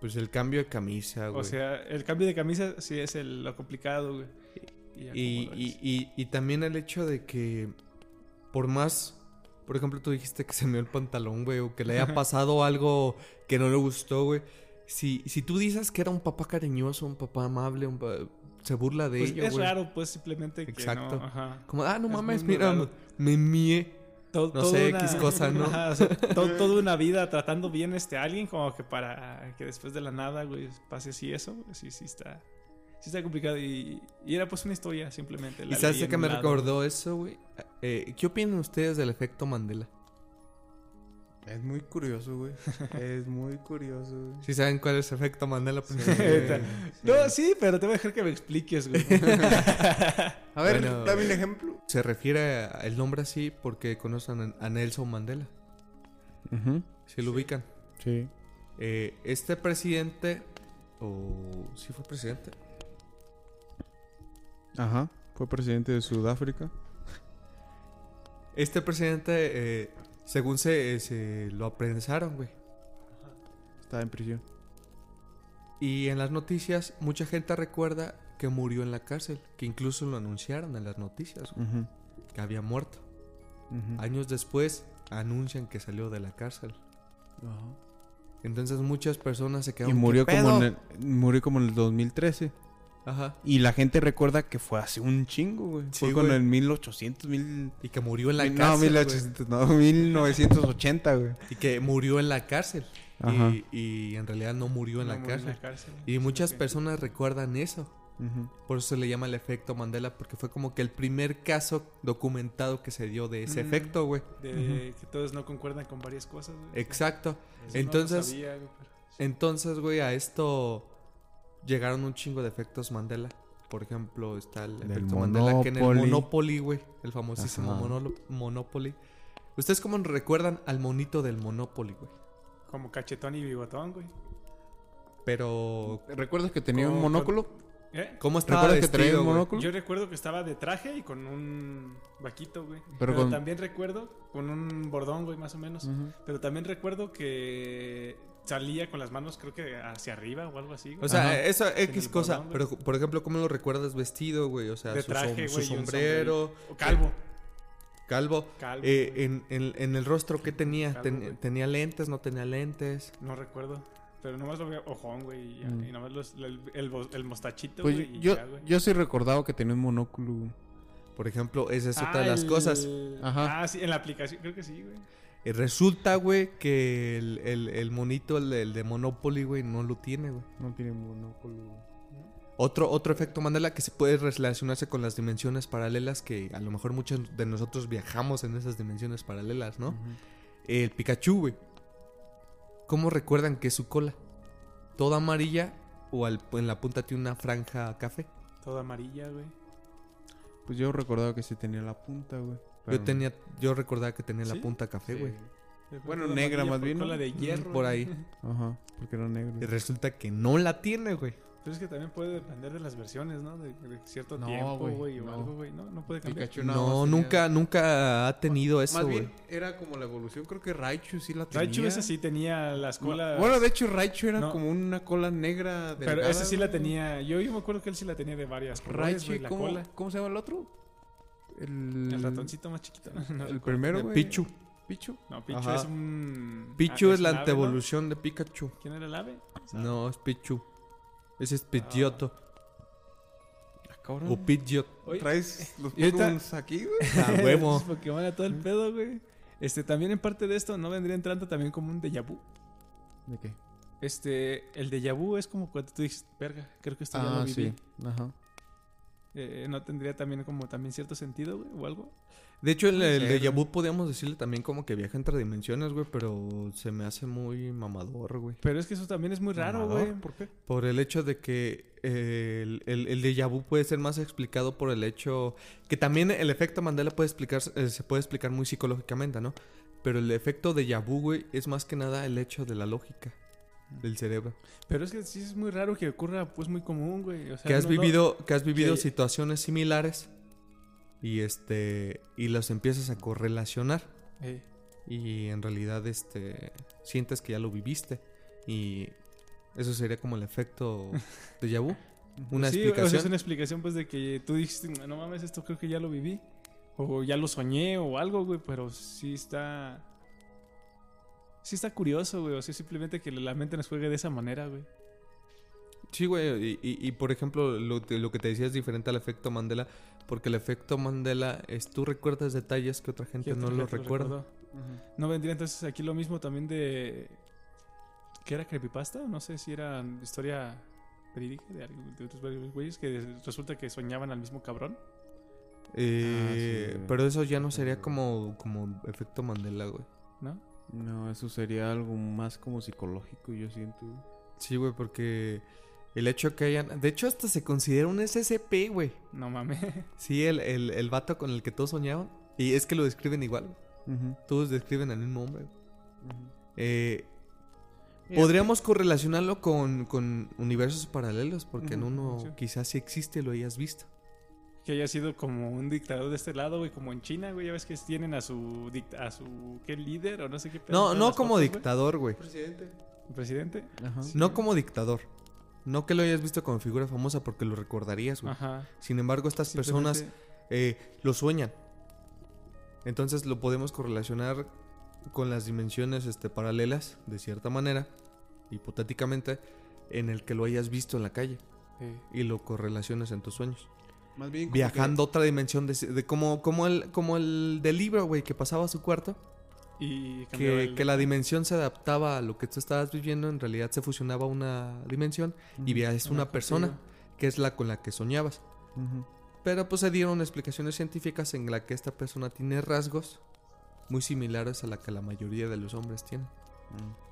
pues el cambio de camisa, güey. O sea, el cambio de camisa sí es el- lo complicado, güey. y, y, y- y también el hecho de que, por más, por ejemplo, tú dijiste que se me el pantalón, güey, o que le haya pasado algo que no le gustó, güey. Si, si tú dices que era un papá cariñoso, un papá amable, un pa- se burla de Pues ello, es raro, pues simplemente que Exacto. no. Ajá. Como, ah, no Es mames, mira, raro. me mié. No sé, X cosa, ¿no? Ajá, o sea, to- toda una vida tratando bien este a alguien, como que para que después de la nada, güey, pase así eso. güey, Sí, sí está. Sí está complicado. Y, y era pues una historia, simplemente. ¿Y la sabes qué un me lado. recordó eso, güey? Eh, ¿Qué opinan ustedes del efecto Mandela? Es muy curioso, güey. Es muy curioso, güey. ¿Sí saben cuál es el efecto Mandela? No, sí, pero te voy a dejar que me expliques, güey. A ver, Bueno. dame un ejemplo. Se refiere a- el nombre así porque conocen a Nelson Mandela. Si lo ubican. Sí. Eh, este presidente, o sí fue presidente, Ajá. Fue presidente de Sudáfrica. este presidente, eh, según se, se lo apresaron, güey. Estaba en prisión. Y en las noticias, mucha gente recuerda que murió en la cárcel, que incluso lo anunciaron en las noticias, que había muerto. Años después, anuncian que salió de la cárcel. Entonces muchas personas se quedaron. Y murió "¿Qué como, pedo?". en el, murió como en el 2013. Ajá. Y la gente recuerda que fue hace un chingo, güey. Sí, fue con el 1800, mil... Y que murió en la no, cárcel. güey. 1800, no, 1980, güey. Y que murió en la cárcel. Ajá. Y, y en realidad no murió en No la murió cárcel. cárcel. Y Sí, muchas personas recuerdan eso. Por eso se le llama el efecto Mandela, porque fue como que el primer caso documentado que se dio de ese Mm. efecto, güey. De que todos no concuerdan con varias cosas, güey. Exacto. Eso no Entonces, sabía, güey, pero- entonces, güey, a esto llegaron un chingo de efectos Mandela. Por ejemplo, está el Del efecto Mandela que en el Monopoly. Güey, el famosísimo monolo- Monopoly. ¿Ustedes cómo recuerdan al monito del Monopoly, güey? Como cachetón y bigotón, güey. Pero ¿Recuerdas que tenía un Con- monóculo? ¿Eh? ¿cómo estaba ¿Recuerdas que traía vestido, un güey? monóculo? Yo recuerdo que estaba de traje y con un vaquito, güey. Pero Pero, con- también recuerdo con un bordón, güey, más o menos. Pero también recuerdo que salía con las manos, creo que hacia arriba o algo así. güey. O sea, Ajá. esa X cosa. bordón, Pero, por ejemplo, ¿cómo lo recuerdas vestido, güey? O sea, de su, traje, som- güey. sombrero. O calvo. calvo. Calvo. Eh, en, en- en el rostro, ¿qué tenía? Calvo, Ten- güey. ¿Tenía lentes? ¿No tenía lentes? No recuerdo. Pero nomás lo veo ojón, güey. Y, Mm. y nomás los- el, el, bo- el mostachito, Pues güey. y yo, ya, güey. yo sí recordaba que tenía un monóculo. Por ejemplo, esa es otra Ah, de las el- cosas. Ajá. Ah, sí, en la aplicación, creo que sí, güey. Eh, resulta, güey, que el, el- el monito, el, el de Monopoly, güey, no lo tiene, güey. No tiene monóculo. güey. Otro, otro efecto Mandela que se puede relacionarse con las dimensiones paralelas, que a lo mejor muchos de nosotros viajamos en esas dimensiones paralelas, ¿no? El Pikachu, güey. ¿Cómo recuerdan que es su cola? ¿Toda amarilla o al- en la punta tiene una franja café? Toda amarilla, güey. Pues yo recordaba que sí tenía la punta, güey. Yo tenía, yo recordaba que tenía la punta café, Sí. güey. Bueno, negra más bien, ¿no? Cola de hierro. Por ahí. Ajá, porque era negro. Y resulta que no la tiene, güey. Pero es que también puede depender de las versiones, ¿no? De, de cierto No, tiempo, güey, o no. algo, güey. No, no puede cambiar. Pikachu más No, tenía- nunca, nunca ha tenido eso, Más güey. bien era como la evolución, creo que Raichu sí la tenía. Raichu esa sí tenía las No, colas... Bueno, de hecho Raichu era No. como una cola negra Pero delgada, esa sí la tenía... Yo, yo me acuerdo que él sí la tenía de varias colores, Raichu, la ¿cómo, cola. ¿cómo se llama el otro? El, El ratoncito más chiquito. No El primero, güey. Pichu. Pichu. No, Pichu Ajá. es un... Pichu ah, es la ave, ¿no? anteevolución de Pikachu. ¿Quién era el ave? No, es Pichu. Ese es Pidgeotto. Ah, cabrón. O Pidgeot. ¿Traes los y ahorita- Pokémon aquí, güey? A huevo. Pokémon a todo el pedo, güey. Este, también en parte de esto, ¿no vendría entrando también como un déjà vu? ¿De qué? Este, el déjà vu es como cuando tú dices, verga, creo que esto ya lo Ah, viví. sí. Ajá. Eh, ¿No tendría también como también cierto sentido, güey, o algo? De hecho, el, el güey. podríamos decirle también como que viaja entre dimensiones, güey, pero se me hace muy mamador, güey. Pero es que eso también es muy raro, güey. ¿Por qué? Por el hecho de que eh, el, el, el déjà vu puede ser más explicado por el hecho que también el efecto Mandela puede explicar, eh, se puede explicar muy psicológicamente, ¿no? Pero el efecto déjà vu, güey, es más que nada el hecho de la lógica del cerebro. Pero es que sí es muy raro que ocurra, pues muy común, güey. O sea, que has no- no- vivido, que has vivido que- situaciones similares y este y las empiezas a correlacionar Eh, y en realidad este sientes que ya lo viviste y eso sería como el efecto de. Una sí, O sea, explicación. es una explicación, pues, de que tú dijiste, no mames, esto creo que ya lo viví. O ya lo soñé o algo, güey. Pero sí está... Sí está curioso, güey. O sea, simplemente que la mente nos juegue de esa manera, güey. Sí, güey, y, y- y, por ejemplo, lo, que- lo que te decía es diferente al efecto Mandela, porque el efecto Mandela es tú recuerdas detalles que otra gente ¿Qué no otra lo gente recuerda. ¿No vendría entonces aquí lo mismo también de... ¿Qué era creepypasta? No sé si era historia verídica de, de otros varios güeyes que resulta que soñaban al mismo cabrón. Eh, Ah, sí, pero eso ya no sería como, como efecto Mandela, güey. ¿No? No, eso sería algo más como psicológico, yo siento. Sí, güey, porque el hecho que hayan... De hecho, hasta se considera un SCP, güey. No mames. Sí, el, el, el vato con el que todos soñaban. Y es que lo describen igual. Todos describen al mismo hombre. Eh, Podríamos correlacionarlo con, con universos paralelos, porque en uno sí. quizás sí existe lo hayas visto. Que haya sido como un dictador de este lado, güey, como en China, güey. Ya ves que tienen a su dicta a su ¿qué líder o no sé qué No, no como fotos, dictador, güey. ¿El presidente. Ajá. No como dictador. No que lo hayas visto como figura famosa porque lo recordarías, güey. Ajá. Sin embargo, estas personas eh, lo sueñan. Entonces lo podemos correlacionar con las dimensiones este, paralelas, de cierta manera, hipotéticamente, en el que lo hayas visto en la calle eh, y lo correlaciones en tus sueños. Más bien Viajando a otra dimensión de, de como, como, el, como el del libro, güey, que pasaba a su cuarto. Y Que, el- que la dimensión se adaptaba a lo que tú estabas viviendo, en realidad se fusionaba una dimensión y veías Una una persona, que es la con la que soñabas. Pero pues se dieron explicaciones científicas en la que esta persona tiene rasgos muy similares a la que la mayoría de los hombres tienen.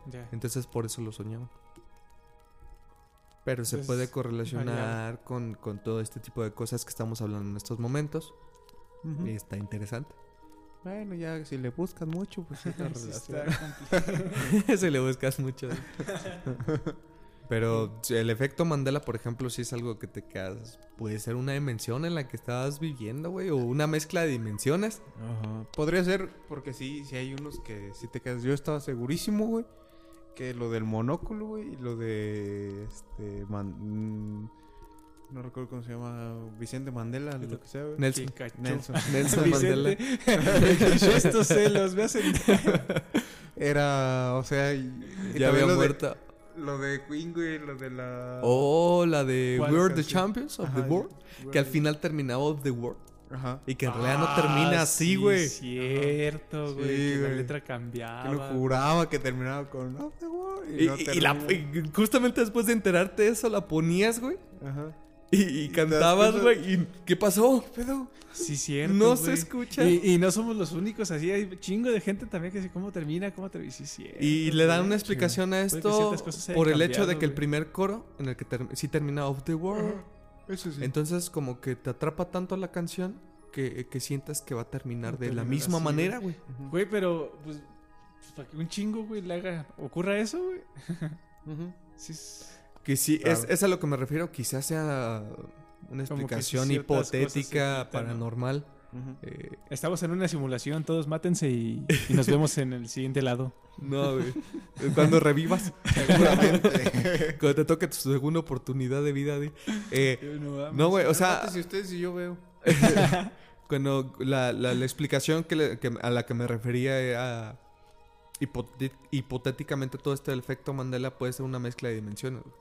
Mm. Entonces por eso lo soñaban. Pero se puede correlacionar con, con todo este tipo de cosas que estamos hablando en estos momentos. Ujú. Y está interesante. Bueno, ya si le buscas mucho, pues sí está complicado. Se le buscas mucho. Pero si el efecto Mandela, por ejemplo, sí es algo que te quedas. Puede ser una dimensión en la que estás viviendo, güey. O una mezcla de dimensiones. Ajá. Podría ser, porque sí, sí hay unos que sí te quedas. Yo estaba segurísimo, güey, que lo del monóculo, güey, y lo de este man- mm, no recuerdo cómo se llama, Vicente Mandela, lo que sea, güey. Nelson. Nelson. Nelson Mandela. Vicente. Estos celos, me hacen. Era, o sea, y, y Ya había lo de- muerto. lo de Queen, güey, lo de la Oh, la de ¿Cuál We Are the? Champions of the World. Que al final terminaba of the World. Ajá. Y que en realidad no termina así, güey. Ah, Cierto, güey. Sí, que la letra Que cambiaba. lo juraba que terminaba con Of the World. Y, no y la- y justamente después de enterarte de eso, la ponías, güey. Ajá. Y, cantabas, güey. ¿Y qué pasó? Pedo. Sí, cierto. No se escucha. Y, y no somos los únicos, así hay chingo de gente también que dice cómo termina, cómo termina. Sí, cierto. Y le dan una explicación a esto por el hecho de que el primer coro, en el que ter- sí termina of the World. Eso sí. Entonces, como que te atrapa tanto la canción que, que sientas que va a terminar de la misma así, manera, güey. Güey, pero, pues, pues, para que un chingo, güey, le haga. ¿Ocurra eso, güey? Ujú. Sí. es- Que sí, es, Claro. es a lo que me refiero. Quizás sea una explicación hipotética, paranormal. Eh, Estamos en una simulación, todos mátense y, y nos vemos en el siguiente lado. no, güey. Cuando revivas. Seguramente. Cuando te toque tu segunda oportunidad de vida. di. Eh, no, güey, o sea, si ustedes y yo veo. cuando la, la- la explicación que le- que- a la que me refería era hipotéticamente todo este efecto Mandela puede ser una mezcla de dimensiones. güey.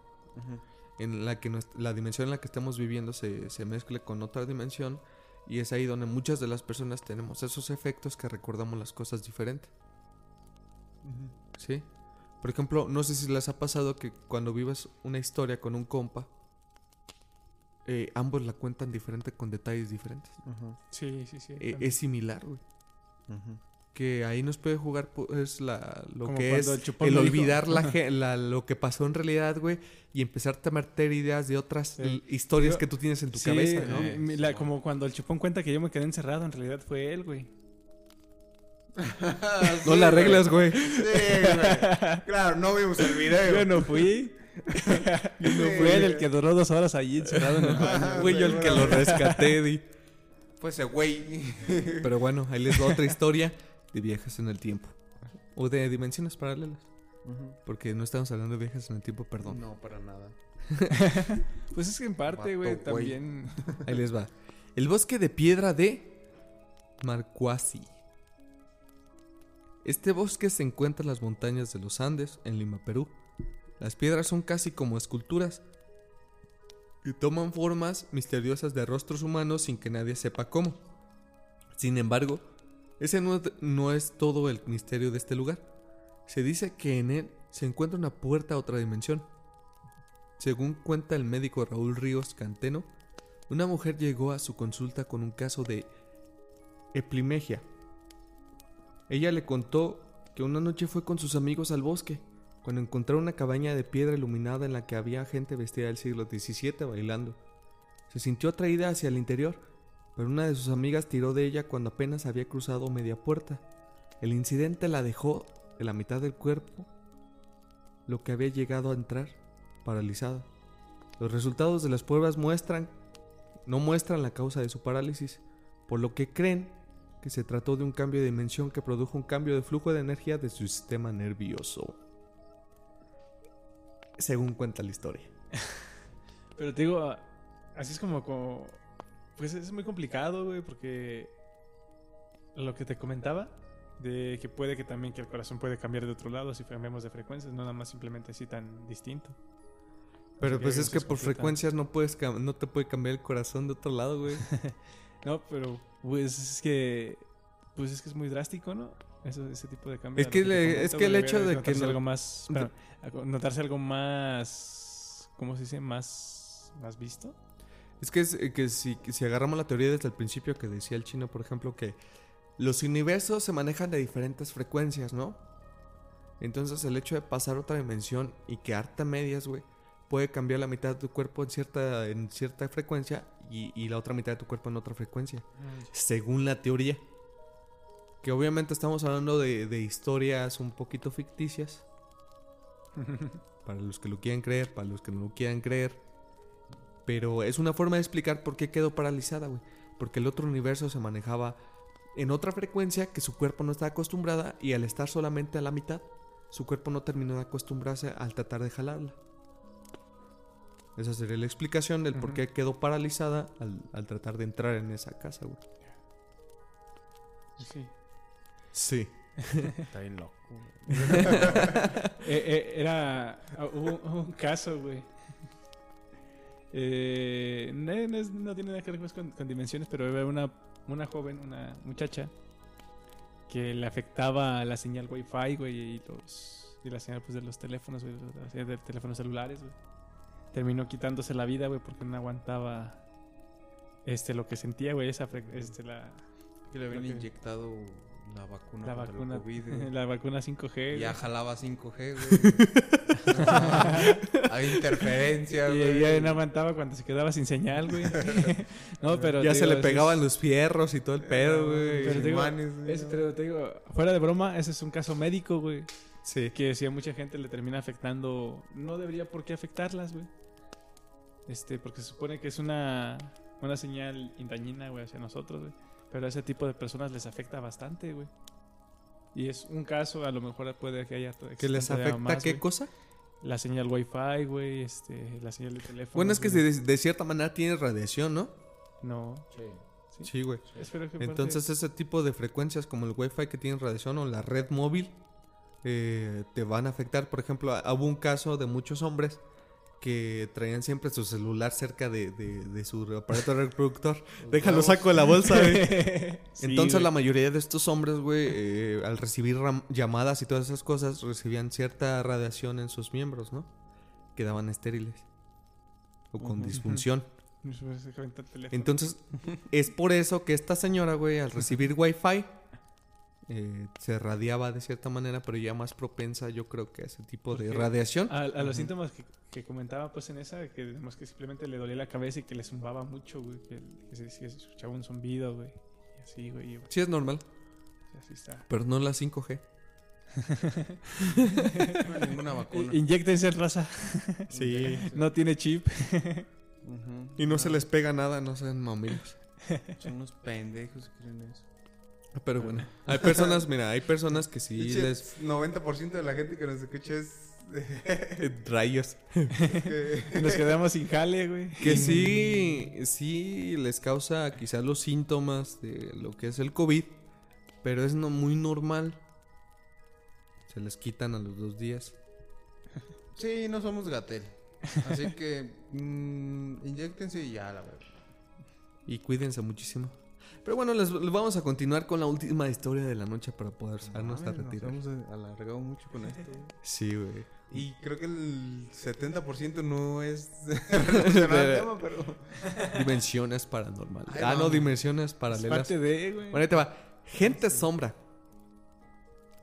En la que nuestra- la dimensión en la que estamos viviendo se, se mezcle con otra dimensión y es ahí donde muchas de las personas tenemos esos efectos que recordamos las cosas diferentes. ¿Sí? Por ejemplo, no sé si les ha pasado que cuando vives una historia con un compa, eh, ambos la cuentan diferente con detalles diferentes. Sí, sí, sí. Eh, es similar, güey. Que ahí nos puede jugar pues la, lo Como que es el olvidar la, lo que pasó en realidad, güey, y empezarte a meter ideas de otras historias Yo- que tú tienes en tu Sí, cabeza, ¿no? eh, mi- la- como cuando el chupón cuenta que yo me quedé encerrado, en realidad fue él, güey. no la arreglas, güey. Sí, güey. Claro, no vimos el video. Yo no fui. Yo no Sí, fui él el que duró dos horas allí encerrado en el baño. Güey, yo el que lo rescaté, di. Fue ese güey. Pero bueno, ahí les va otra historia de viajes en el tiempo. O de dimensiones paralelas. Porque no estamos hablando de viajes en el tiempo, perdón. No, para nada. Pues es que en parte, güey. también. Ahí les va. El bosque de piedra de Marcuasi. Este bosque se encuentra en las montañas de los Andes, en Lima, Perú. Las piedras son casi como esculturas y toman formas misteriosas de rostros humanos sin que nadie sepa cómo. Sin embargo, ese no, es- todo el misterio de este lugar. Se dice que en él se encuentra una puerta a otra dimensión. Según cuenta el médico Raúl Ríos Canteno, una mujer llegó a su consulta con un caso de epimegia. Ella le contó que una noche fue con sus amigos al bosque, cuando encontró una cabaña de piedra iluminada en la que había gente vestida del siglo XVII bailando. Se sintió atraída hacia el interior, pero una de sus amigas tiró de ella cuando apenas había cruzado media puerta. El incidente la dejó de la mitad del cuerpo, lo que había llegado a entrar, paralizada. Los resultados de las pruebas muestran no muestran la causa de su parálisis, por lo que creen que se trató de un cambio de dimensión que produjo un cambio de flujo de energía de su sistema nervioso. Según cuenta la historia. Pero te digo, así es como, como. Pues es muy complicado, güey, porque. Lo que te comentaba, de que puede que también que el corazón puede cambiar de otro lado si cambiamos de frecuencias, no nada más simplemente así tan distinto. Pero Así que pues es que por frecuencias no puedes no te puede cambiar el corazón de otro lado, güey. No, pero pues es que. Pues es que es muy drástico, ¿no? Eso, ese tipo de cambio. Es que te le- comento, es que el hecho de que notarse no- algo más. notarse algo más. ¿Cómo se dice? Más. Más visto. Es que, es, eh, que si, si agarramos la teoría desde el principio que decía el chino, por ejemplo, que los universos se manejan de diferentes frecuencias, ¿no? Entonces el hecho de pasar a otra dimensión y quedarte a medias, güey, puede cambiar la mitad de tu cuerpo en cierta, en cierta frecuencia y, y la otra mitad de tu cuerpo en otra frecuencia. Según la teoría. Que obviamente estamos hablando de, de historias un poquito ficticias. para los que lo quieran creer, para los que no lo quieran creer. Pero es una forma de explicar por qué quedó paralizada, güey. Porque el otro universo se manejaba en otra frecuencia que su cuerpo no estaba acostumbrada y al estar solamente a la mitad, su cuerpo no terminó de acostumbrarse al tratar de jalarla. Esa sería la explicación del por qué quedó paralizada al, al tratar de entrar en esa casa, güey. Sí. Sí. Está bien loco. Eh, eh, era. ah, Hubo, hubo un caso, güey. Eh, no, no es- no tiene nada que ver con, con dimensiones, pero era una, una joven, una muchacha, que le afectaba la señal Wi-Fi, güey, y, los, y la señal pues, de los teléfonos, güey, la señal de teléfonos celulares, güey. Terminó quitándose la vida, güey, porque no aguantaba este, lo que sentía, güey, esa este, la, Que le habían que- inyectado la vacuna la contra vacuna, el COVID, güey. la vacuna 5G. Ya güey. jalaba 5G, güey. Hay interferencia, Y güey. ya no aguantaba cuando se quedaba sin señal, güey. no, pero. ya se le eso pegaban es- los fierros y todo el pedo, güey. Pero te digo, Imanes, güey. es- pero te digo, fuera de broma, ese es un caso médico, güey. Sí. que si a mucha gente le termina afectando, no debería por qué afectarlas, güey. Este, porque se supone que es una, una señal dañina, güey, hacia nosotros, güey. Pero a ese tipo de personas les afecta bastante, güey. Y es un caso, a lo mejor puede que haya... ¿Que les afecta más, qué güey. cosa? La señal Wi-Fi, güey, este, la señal de teléfono. Bueno, es que güey. de, de cierta manera tiene radiación, ¿no? No. Sí, güey. Espero que Entonces ese tipo de frecuencias como el Wi-Fi que tiene radiación o la red móvil eh, te van a afectar. Por ejemplo, a- hubo un caso de muchos hombres que traían siempre su celular cerca de, de- de su aparato reproductor. Déjalo saco de la bolsa, güey. Sí, Entonces güey. la mayoría de estos hombres, güey, eh, al recibir llamadas y todas esas cosas, recibían cierta radiación en sus miembros, ¿no? Quedaban estériles. O con disfunción. Entonces, es por eso que esta señora, güey, al recibir wifi, eh, se radiaba de cierta manera, pero ya más propensa, yo creo que a ese tipo de radiación. A, a los síntomas que, que comentaba pues en esa, que digamos que simplemente le dolía la cabeza y que le zumbaba mucho, güey. Que, que se, se escuchaba un zumbido, güey. Y así, güey. y, Sí, es normal, así está. pero no la 5G. No hay ninguna vacuna. Inyectense raza. Sí. No tiene chip. Y no se les pega nada, no sean mamilos. Son unos pendejos que creen eso. Pero bueno, hay personas, mira, hay personas que sí Pinche les... 90% de la gente que nos escucha es... Rayos. que- Nos quedamos sin jale, güey. Que sí, sí les causa quizás los síntomas de lo que es el COVID, pero es no muy normal. Se les quitan a los dos días. Sí, no somos Gatel. Así que... mm, inyéctense y ya, la verdad. Y cuídense muchísimo. Pero bueno, les, les vamos a continuar con la última historia de la noche para poder salirnos a retirar. Nos hemos alargado mucho con esto. Sí, güey. Y creo que el 70% no es relacionado al tema, pero... Dimensiones paranormales. Ay, ah, no, dimensiones Es paralelas. parte de, güey. Bueno, ahí te va. Gente sombra.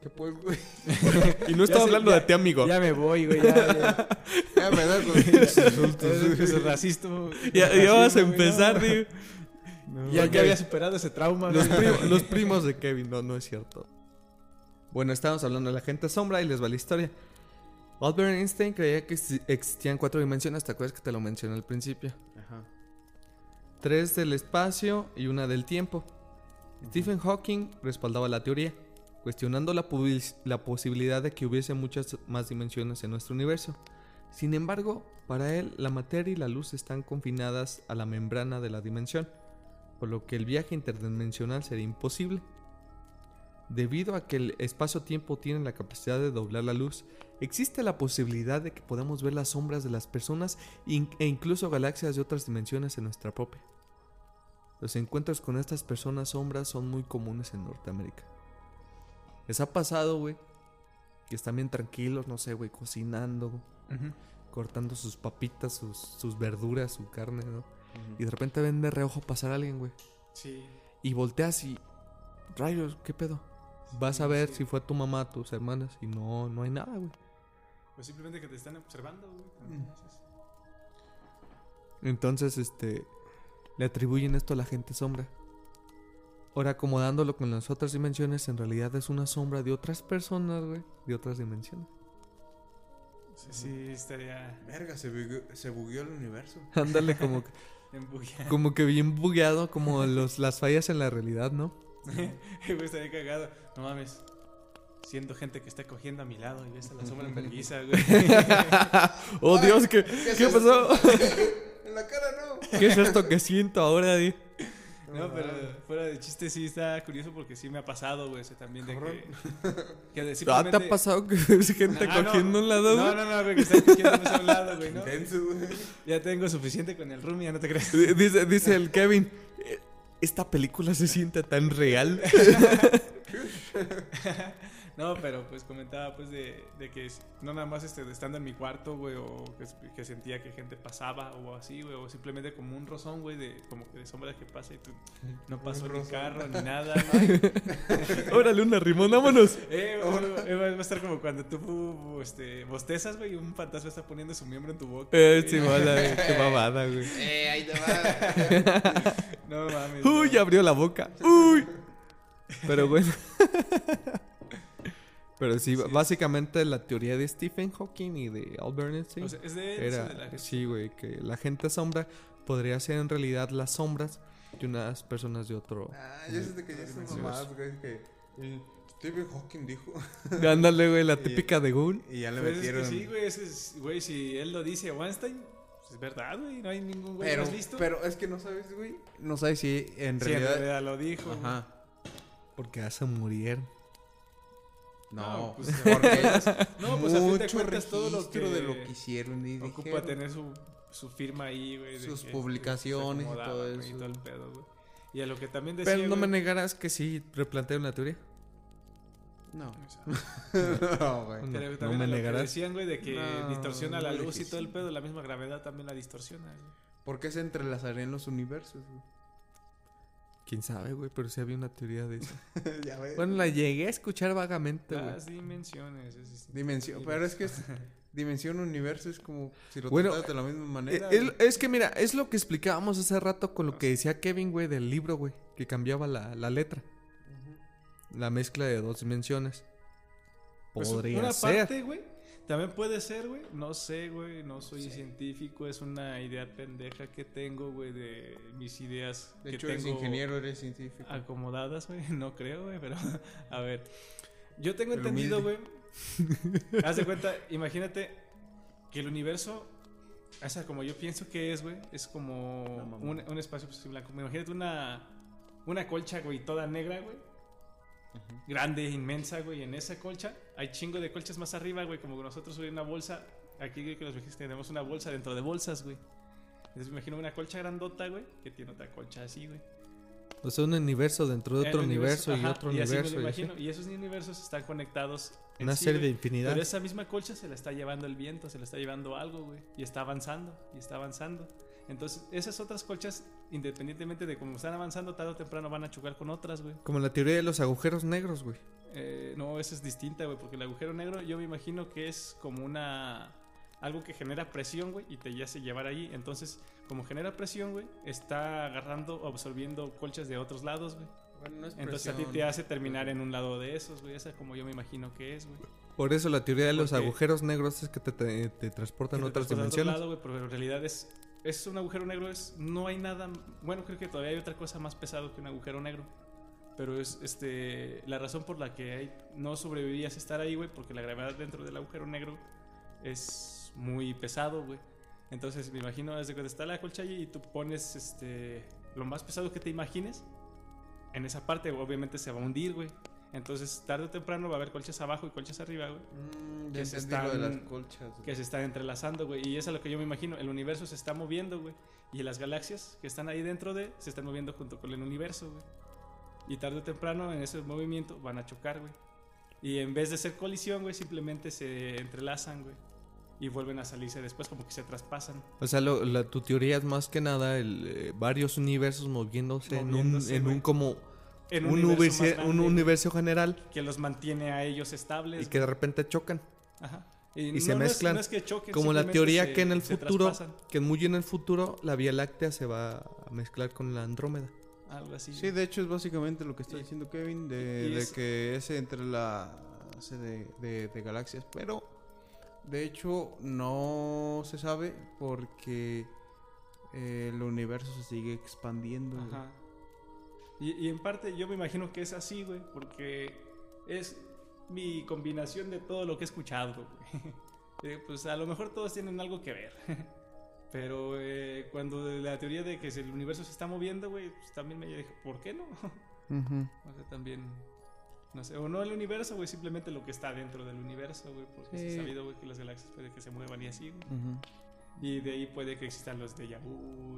¿Qué pues, güey? Y no estaba hablando ya- de ti, amigo. Ya me voy, güey. Ya, ya. Ya me da con insultos. Es, es racista. Ya, vas a racismo, güey, empezar, no. Ya, ya había superado ese trauma. Los, primos, los primos de Kevin, no, no es cierto. Bueno, estábamos hablando de la gente sombra y les va la historia. Albert Einstein creía que exi- existían cuatro dimensiones, ¿te acuerdas que te lo mencioné al principio? Ajá. Tres del espacio y una del tiempo. Stephen Hawking respaldaba la teoría, cuestionando la, la posibilidad de que hubiese muchas más dimensiones en nuestro universo. Sin embargo, para él, la materia y la luz están confinadas a la membrana de la dimensión, por lo que el viaje interdimensional sería imposible. Debido a que el espacio-tiempo tiene la capacidad de doblar la luz, existe la posibilidad de que podamos ver las sombras de las personas e incluso galaxias de otras dimensiones en nuestra propia. Los encuentros con estas personas sombras son muy comunes en Norteamérica. ¿Les ha pasado, güey? Que están bien tranquilos, no sé, güey, cocinando, cortando sus papitas, sus, sus verduras, su carne, ¿no? Y de repente ven de reojo pasar a alguien, güey. Sí. Y volteas y... Rayos, ¿qué pedo? Vas a ver sí. si fue tu mamá, tus hermanas, y no, no hay nada, güey. Pues simplemente que te están observando, güey. también haces. Entonces, este, le atribuyen esto a la gente sombra. Ahora, acomodándolo con las otras dimensiones, en realidad es una sombra de otras personas, güey, de otras dimensiones. Sí, sí, estaría Verga, se bugueó, se bugueó el universo. Ándale, como, que-. como que bien bugueado, como los, las fallas en la realidad, ¿no? Güey, estaría cagado. No mames. Siento gente que está cogiendo a mi lado y ves a la sombra en vergüenza, güey. ¡Oh, Dios! ¿Qué, ¿qué esto? pasó? En la cara no. ¿Qué es esto que siento ahora, di? No, pero fuera de chiste sí está curioso porque sí me ha pasado, güey, ese también de que... que de ¿Ah, ¿Te simplemente- ha pasado que ves gente Ah, cogiendo un lado, No, güey? no, no, güey, que están cogiendo a un lado, güey, ¿no? Intenso, güey. Ya tengo suficiente con el room, ya no te crees. Dice, dice el Kevin, "Eh, esta película se siente tan real. No, pero pues comentaba pues de, de que no nada más este, de estando en mi cuarto, güey, o que, que sentía que gente pasaba o así, güey, o simplemente como un rozón, güey, de como que de sombra que pasa y tú no pasó ni carro ni nada, güey. Órale, una rimón, vámonos. Eh, va a estar como cuando tú este, bostezas, güey, y un fantasma está poniendo su miembro en tu boca. Eh, güey. sí, mala, qué babada, güey. Eh, ahí te va. No mames. Uy, no. abrió la boca. Uy. Pero bueno. Pero sí, Sí. básicamente la teoría de Stephen Hawking y de Albert Einstein O sea, es de él, eso de era, la- sí, güey, que la gente sombra podría ser en realidad las sombras de unas personas de otro. Ah, yo sé que ya son mamadas, güey, que y Stephen Hawking dijo. Ándale, güey, la Y- típica de Google. y ya le Pues es que metieron. sí, güey, ese es- güey, si él lo dice Weinstein, pues es verdad, güey, no hay ningún güey pero, más listo. pero es que no sabes, güey. No sabes si en Sí, en realidad. realidad lo dijo. güey. Ajá. Porque ya se murieron. No, No, pues, porque No, pues a fin de mucho cuentas todo lo que, de lo que hicieron y ocupa dijeron. tener su, su firma ahí, güey. Sus que- publicaciones y todo eso. todo el pedo, güey. Y a lo que también decía, Pero no me negarás que sí replantearon la teoría. No. no, güey. No, me que negarás. decían, güey, de que No, distorsiona la no luz y dije todo el pedo, la misma gravedad también la distorsiona, güey. ¿Por qué se entrelazarían los universos, güey? Quién sabe, güey, pero sí había una teoría de eso. ya ves. bueno, la llegué a escuchar vagamente, güey. Las dimensiones. es distinto. Dimensión, pero es que es dimensión universo es como si lo Bueno, tratas de la misma Eh, manera. es, es que mira, es lo que explicábamos hace rato con lo que decía Kevin, güey, del libro, güey, que cambiaba la, la letra. La mezcla de dos dimensiones. Pues Podría una ser. parte, güey. También puede ser, güey. No sé, güey. No soy científico. Es una idea pendeja que tengo, güey, de mis ideas. de que hecho, eres tengo ingeniero, eres científico. Acomodadas, güey. No creo, güey. Pero, a ver. Yo tengo entendido, güey. Haz de cuenta, imagínate que el universo. O sea, como yo pienso que es, güey. Es como No, un, un espacio pues, blanco. Imagínate una, una colcha, güey, toda negra, güey grande, inmensa, güey. En esa colcha hay chingo de colchas más arriba, güey. Como nosotros hoy una bolsa. Aquí güey, que los viejos tenemos una bolsa dentro de bolsas, güey. Entonces me imagino una colcha grandota, güey, que tiene otra colcha así, güey. O sea, un universo dentro de otro universo, y otro así me lo universo. imagino. Y esos universos están conectados. en Una sí, serie de infinidad. Pero esa misma colcha se la está llevando el viento, se la está llevando algo, güey. Y está avanzando, y está avanzando. Entonces, esas otras colchas, independientemente de cómo están avanzando, tarde o temprano van a chocar con otras, güey. Como la teoría de los agujeros negros, güey. Eh, no, esa es distinta, güey, porque el agujero negro yo me imagino que es como una... Algo que genera presión, güey, y te hace llevar ahí. Entonces, como genera presión, güey, está agarrando o absorbiendo colchas de otros lados, güey. Bueno, no es Entonces a ti te hace terminar en un lado de esos, güey. Esa como yo me imagino que es, güey. Por eso la teoría de los Porque- agujeros negros es que te, te- te transportan a otras dimensiones. lado, güey, pero en realidad es... Es un agujero negro, es... No hay nada... Bueno, creo que todavía hay otra cosa más pesado que un agujero negro. Pero es este la razón por la que hay, no sobrevivirías a estar ahí, güey, porque la gravedad dentro del agujero negro es muy pesado, güey. Entonces me imagino desde que está la colcha y tú pones este lo más pesado que te imagines en esa parte, obviamente se va a hundir, güey. Entonces tarde o temprano va a haber colchas abajo y colchas arriba, güey Mm, que se entendí lo de están- las colchas. güey. que se están entrelazando, güey. Y eso es lo que yo me imagino. El universo se está moviendo, güey. Y las galaxias que están ahí dentro de se están moviendo junto con el universo, güey. Y tarde o temprano en ese movimiento van a chocar, güey. Y en vez de ser colisión, güey, simplemente se entrelazan, güey. Y vuelven a salirse después, como que se traspasan. O sea, lo- la, tu teoría es más que nada el, eh, varios universos moviéndose, en un, Moviéndose, en un güey. como En un, universo universo, más un universo general que los mantiene a ellos estables. y que de repente chocan. Ajá. y se no es- mezclan. no es que choquen, Como la teoría se- que en el se futuro, traspasan. que muy en el futuro la Vía Láctea se va a mezclar con la Andrómeda. Algo así. Sí, de hecho es básicamente lo que está Y- diciendo Kevin, de, y de es- que ese entre la de, de, de galaxias, pero de hecho no se sabe porque eh, el universo se sigue expandiendo. Ajá. Y, y en parte yo me imagino que es así, güey, porque es mi combinación de todo lo que he escuchado, güey. Eh, pues a lo mejor todos tienen algo que ver. Pero eh, cuando la teoría de que el universo se está moviendo, güey, pues también me dije, ¿por qué no? Ujú. O sea, también, no sé, o no el universo, güey, simplemente lo que está dentro del universo, güey, porque se Sí. ha sabido, güey, que las galaxias puede que se muevan y así, güey. Ujú. Y de ahí puede que existan los déjà vu,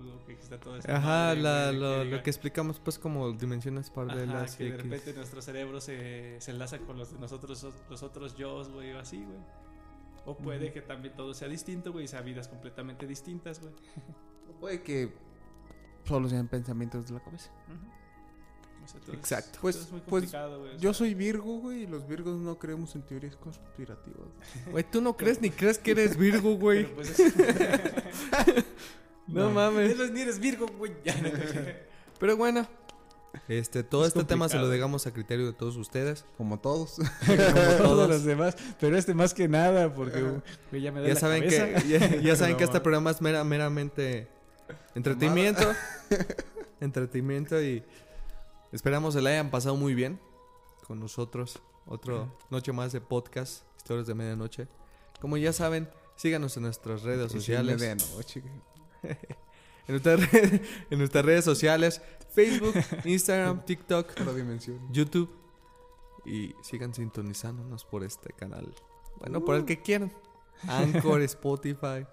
o que exista todo eso. Ajá, la- lo, lo que explicamos pues como dimensiones paralelas. Que y de X. repente nuestro cerebro se, se enlaza con los de nosotros, los otros yo, güey, o así, güey. O puede que también todo sea distinto, güey, y sea vidas completamente distintas, güey. O Puede que solo sean pensamientos de la cabeza. Sea, Exacto. Pues- es muy pues, complicado, Yo soy Virgo, güey, y los Virgos no creemos en teorías conspirativas. Güey, tú no crees ni crees que eres Virgo, güey. pues es- No, No. mames. Eres- ni eres Virgo, güey. Pero bueno, Este, todo Es este tema se lo dejamos a criterio de todos ustedes. Como todos. Como todos. los demás. Pero este más que nada, porque ya me da Ya la saben cabeza. que ya, ya saben No, que este ma. programa es mera- meramente entretenimiento, entretenimiento y esperamos se la hayan pasado muy bien con nosotros. Otra noche más de podcast, historias de medianoche. Como ya saben, síganos en nuestras redes sociales. Medianoche. En nuestras, red- en nuestras redes sociales, Facebook, Instagram, TikTok. YouTube. Y sigan sintonizándonos por este canal. Bueno, por el que quieran. Anchor, Spotify,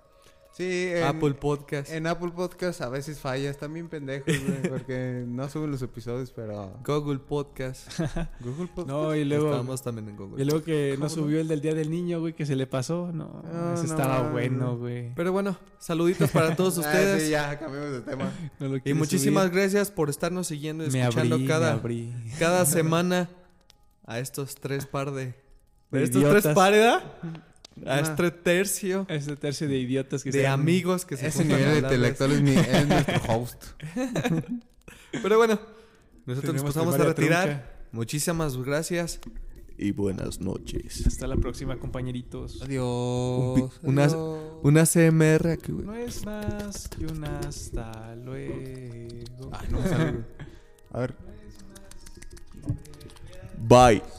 Sí, en, Apple Podcast, en Apple Podcast a veces fallas. También pendejos, güey. Porque no suben los episodios, pero. Google Podcast. Google Podcast. No, y luego. Estamos también en Google. Y luego que no subió el del Día del Niño, güey, que se le pasó. No, No, ese no estaba bueno, güey. Pero bueno, saluditos para todos Ah, ustedes. sí, ya, cambiemos de tema. No lo y muchísimas subir. gracias por estarnos siguiendo y Me escuchando abrí, cada, me abrí. cada semana a estos tres par de... De ¿De estos idiotas. tres pares, ¿verdad? A Ah. este tercio Este tercio de idiotas que de amigos que se Ese juntan a nivel intelectual es, mi, es nuestro host. Pero bueno, nosotros nos pasamos a retirar. trunca. Muchísimas gracias y buenas noches. Hasta la próxima, compañeritos. Adiós. Una, adiós. una CMR aquí, güey. No es más que un hasta luego. Ay, no sale, güey. A ver. Bye.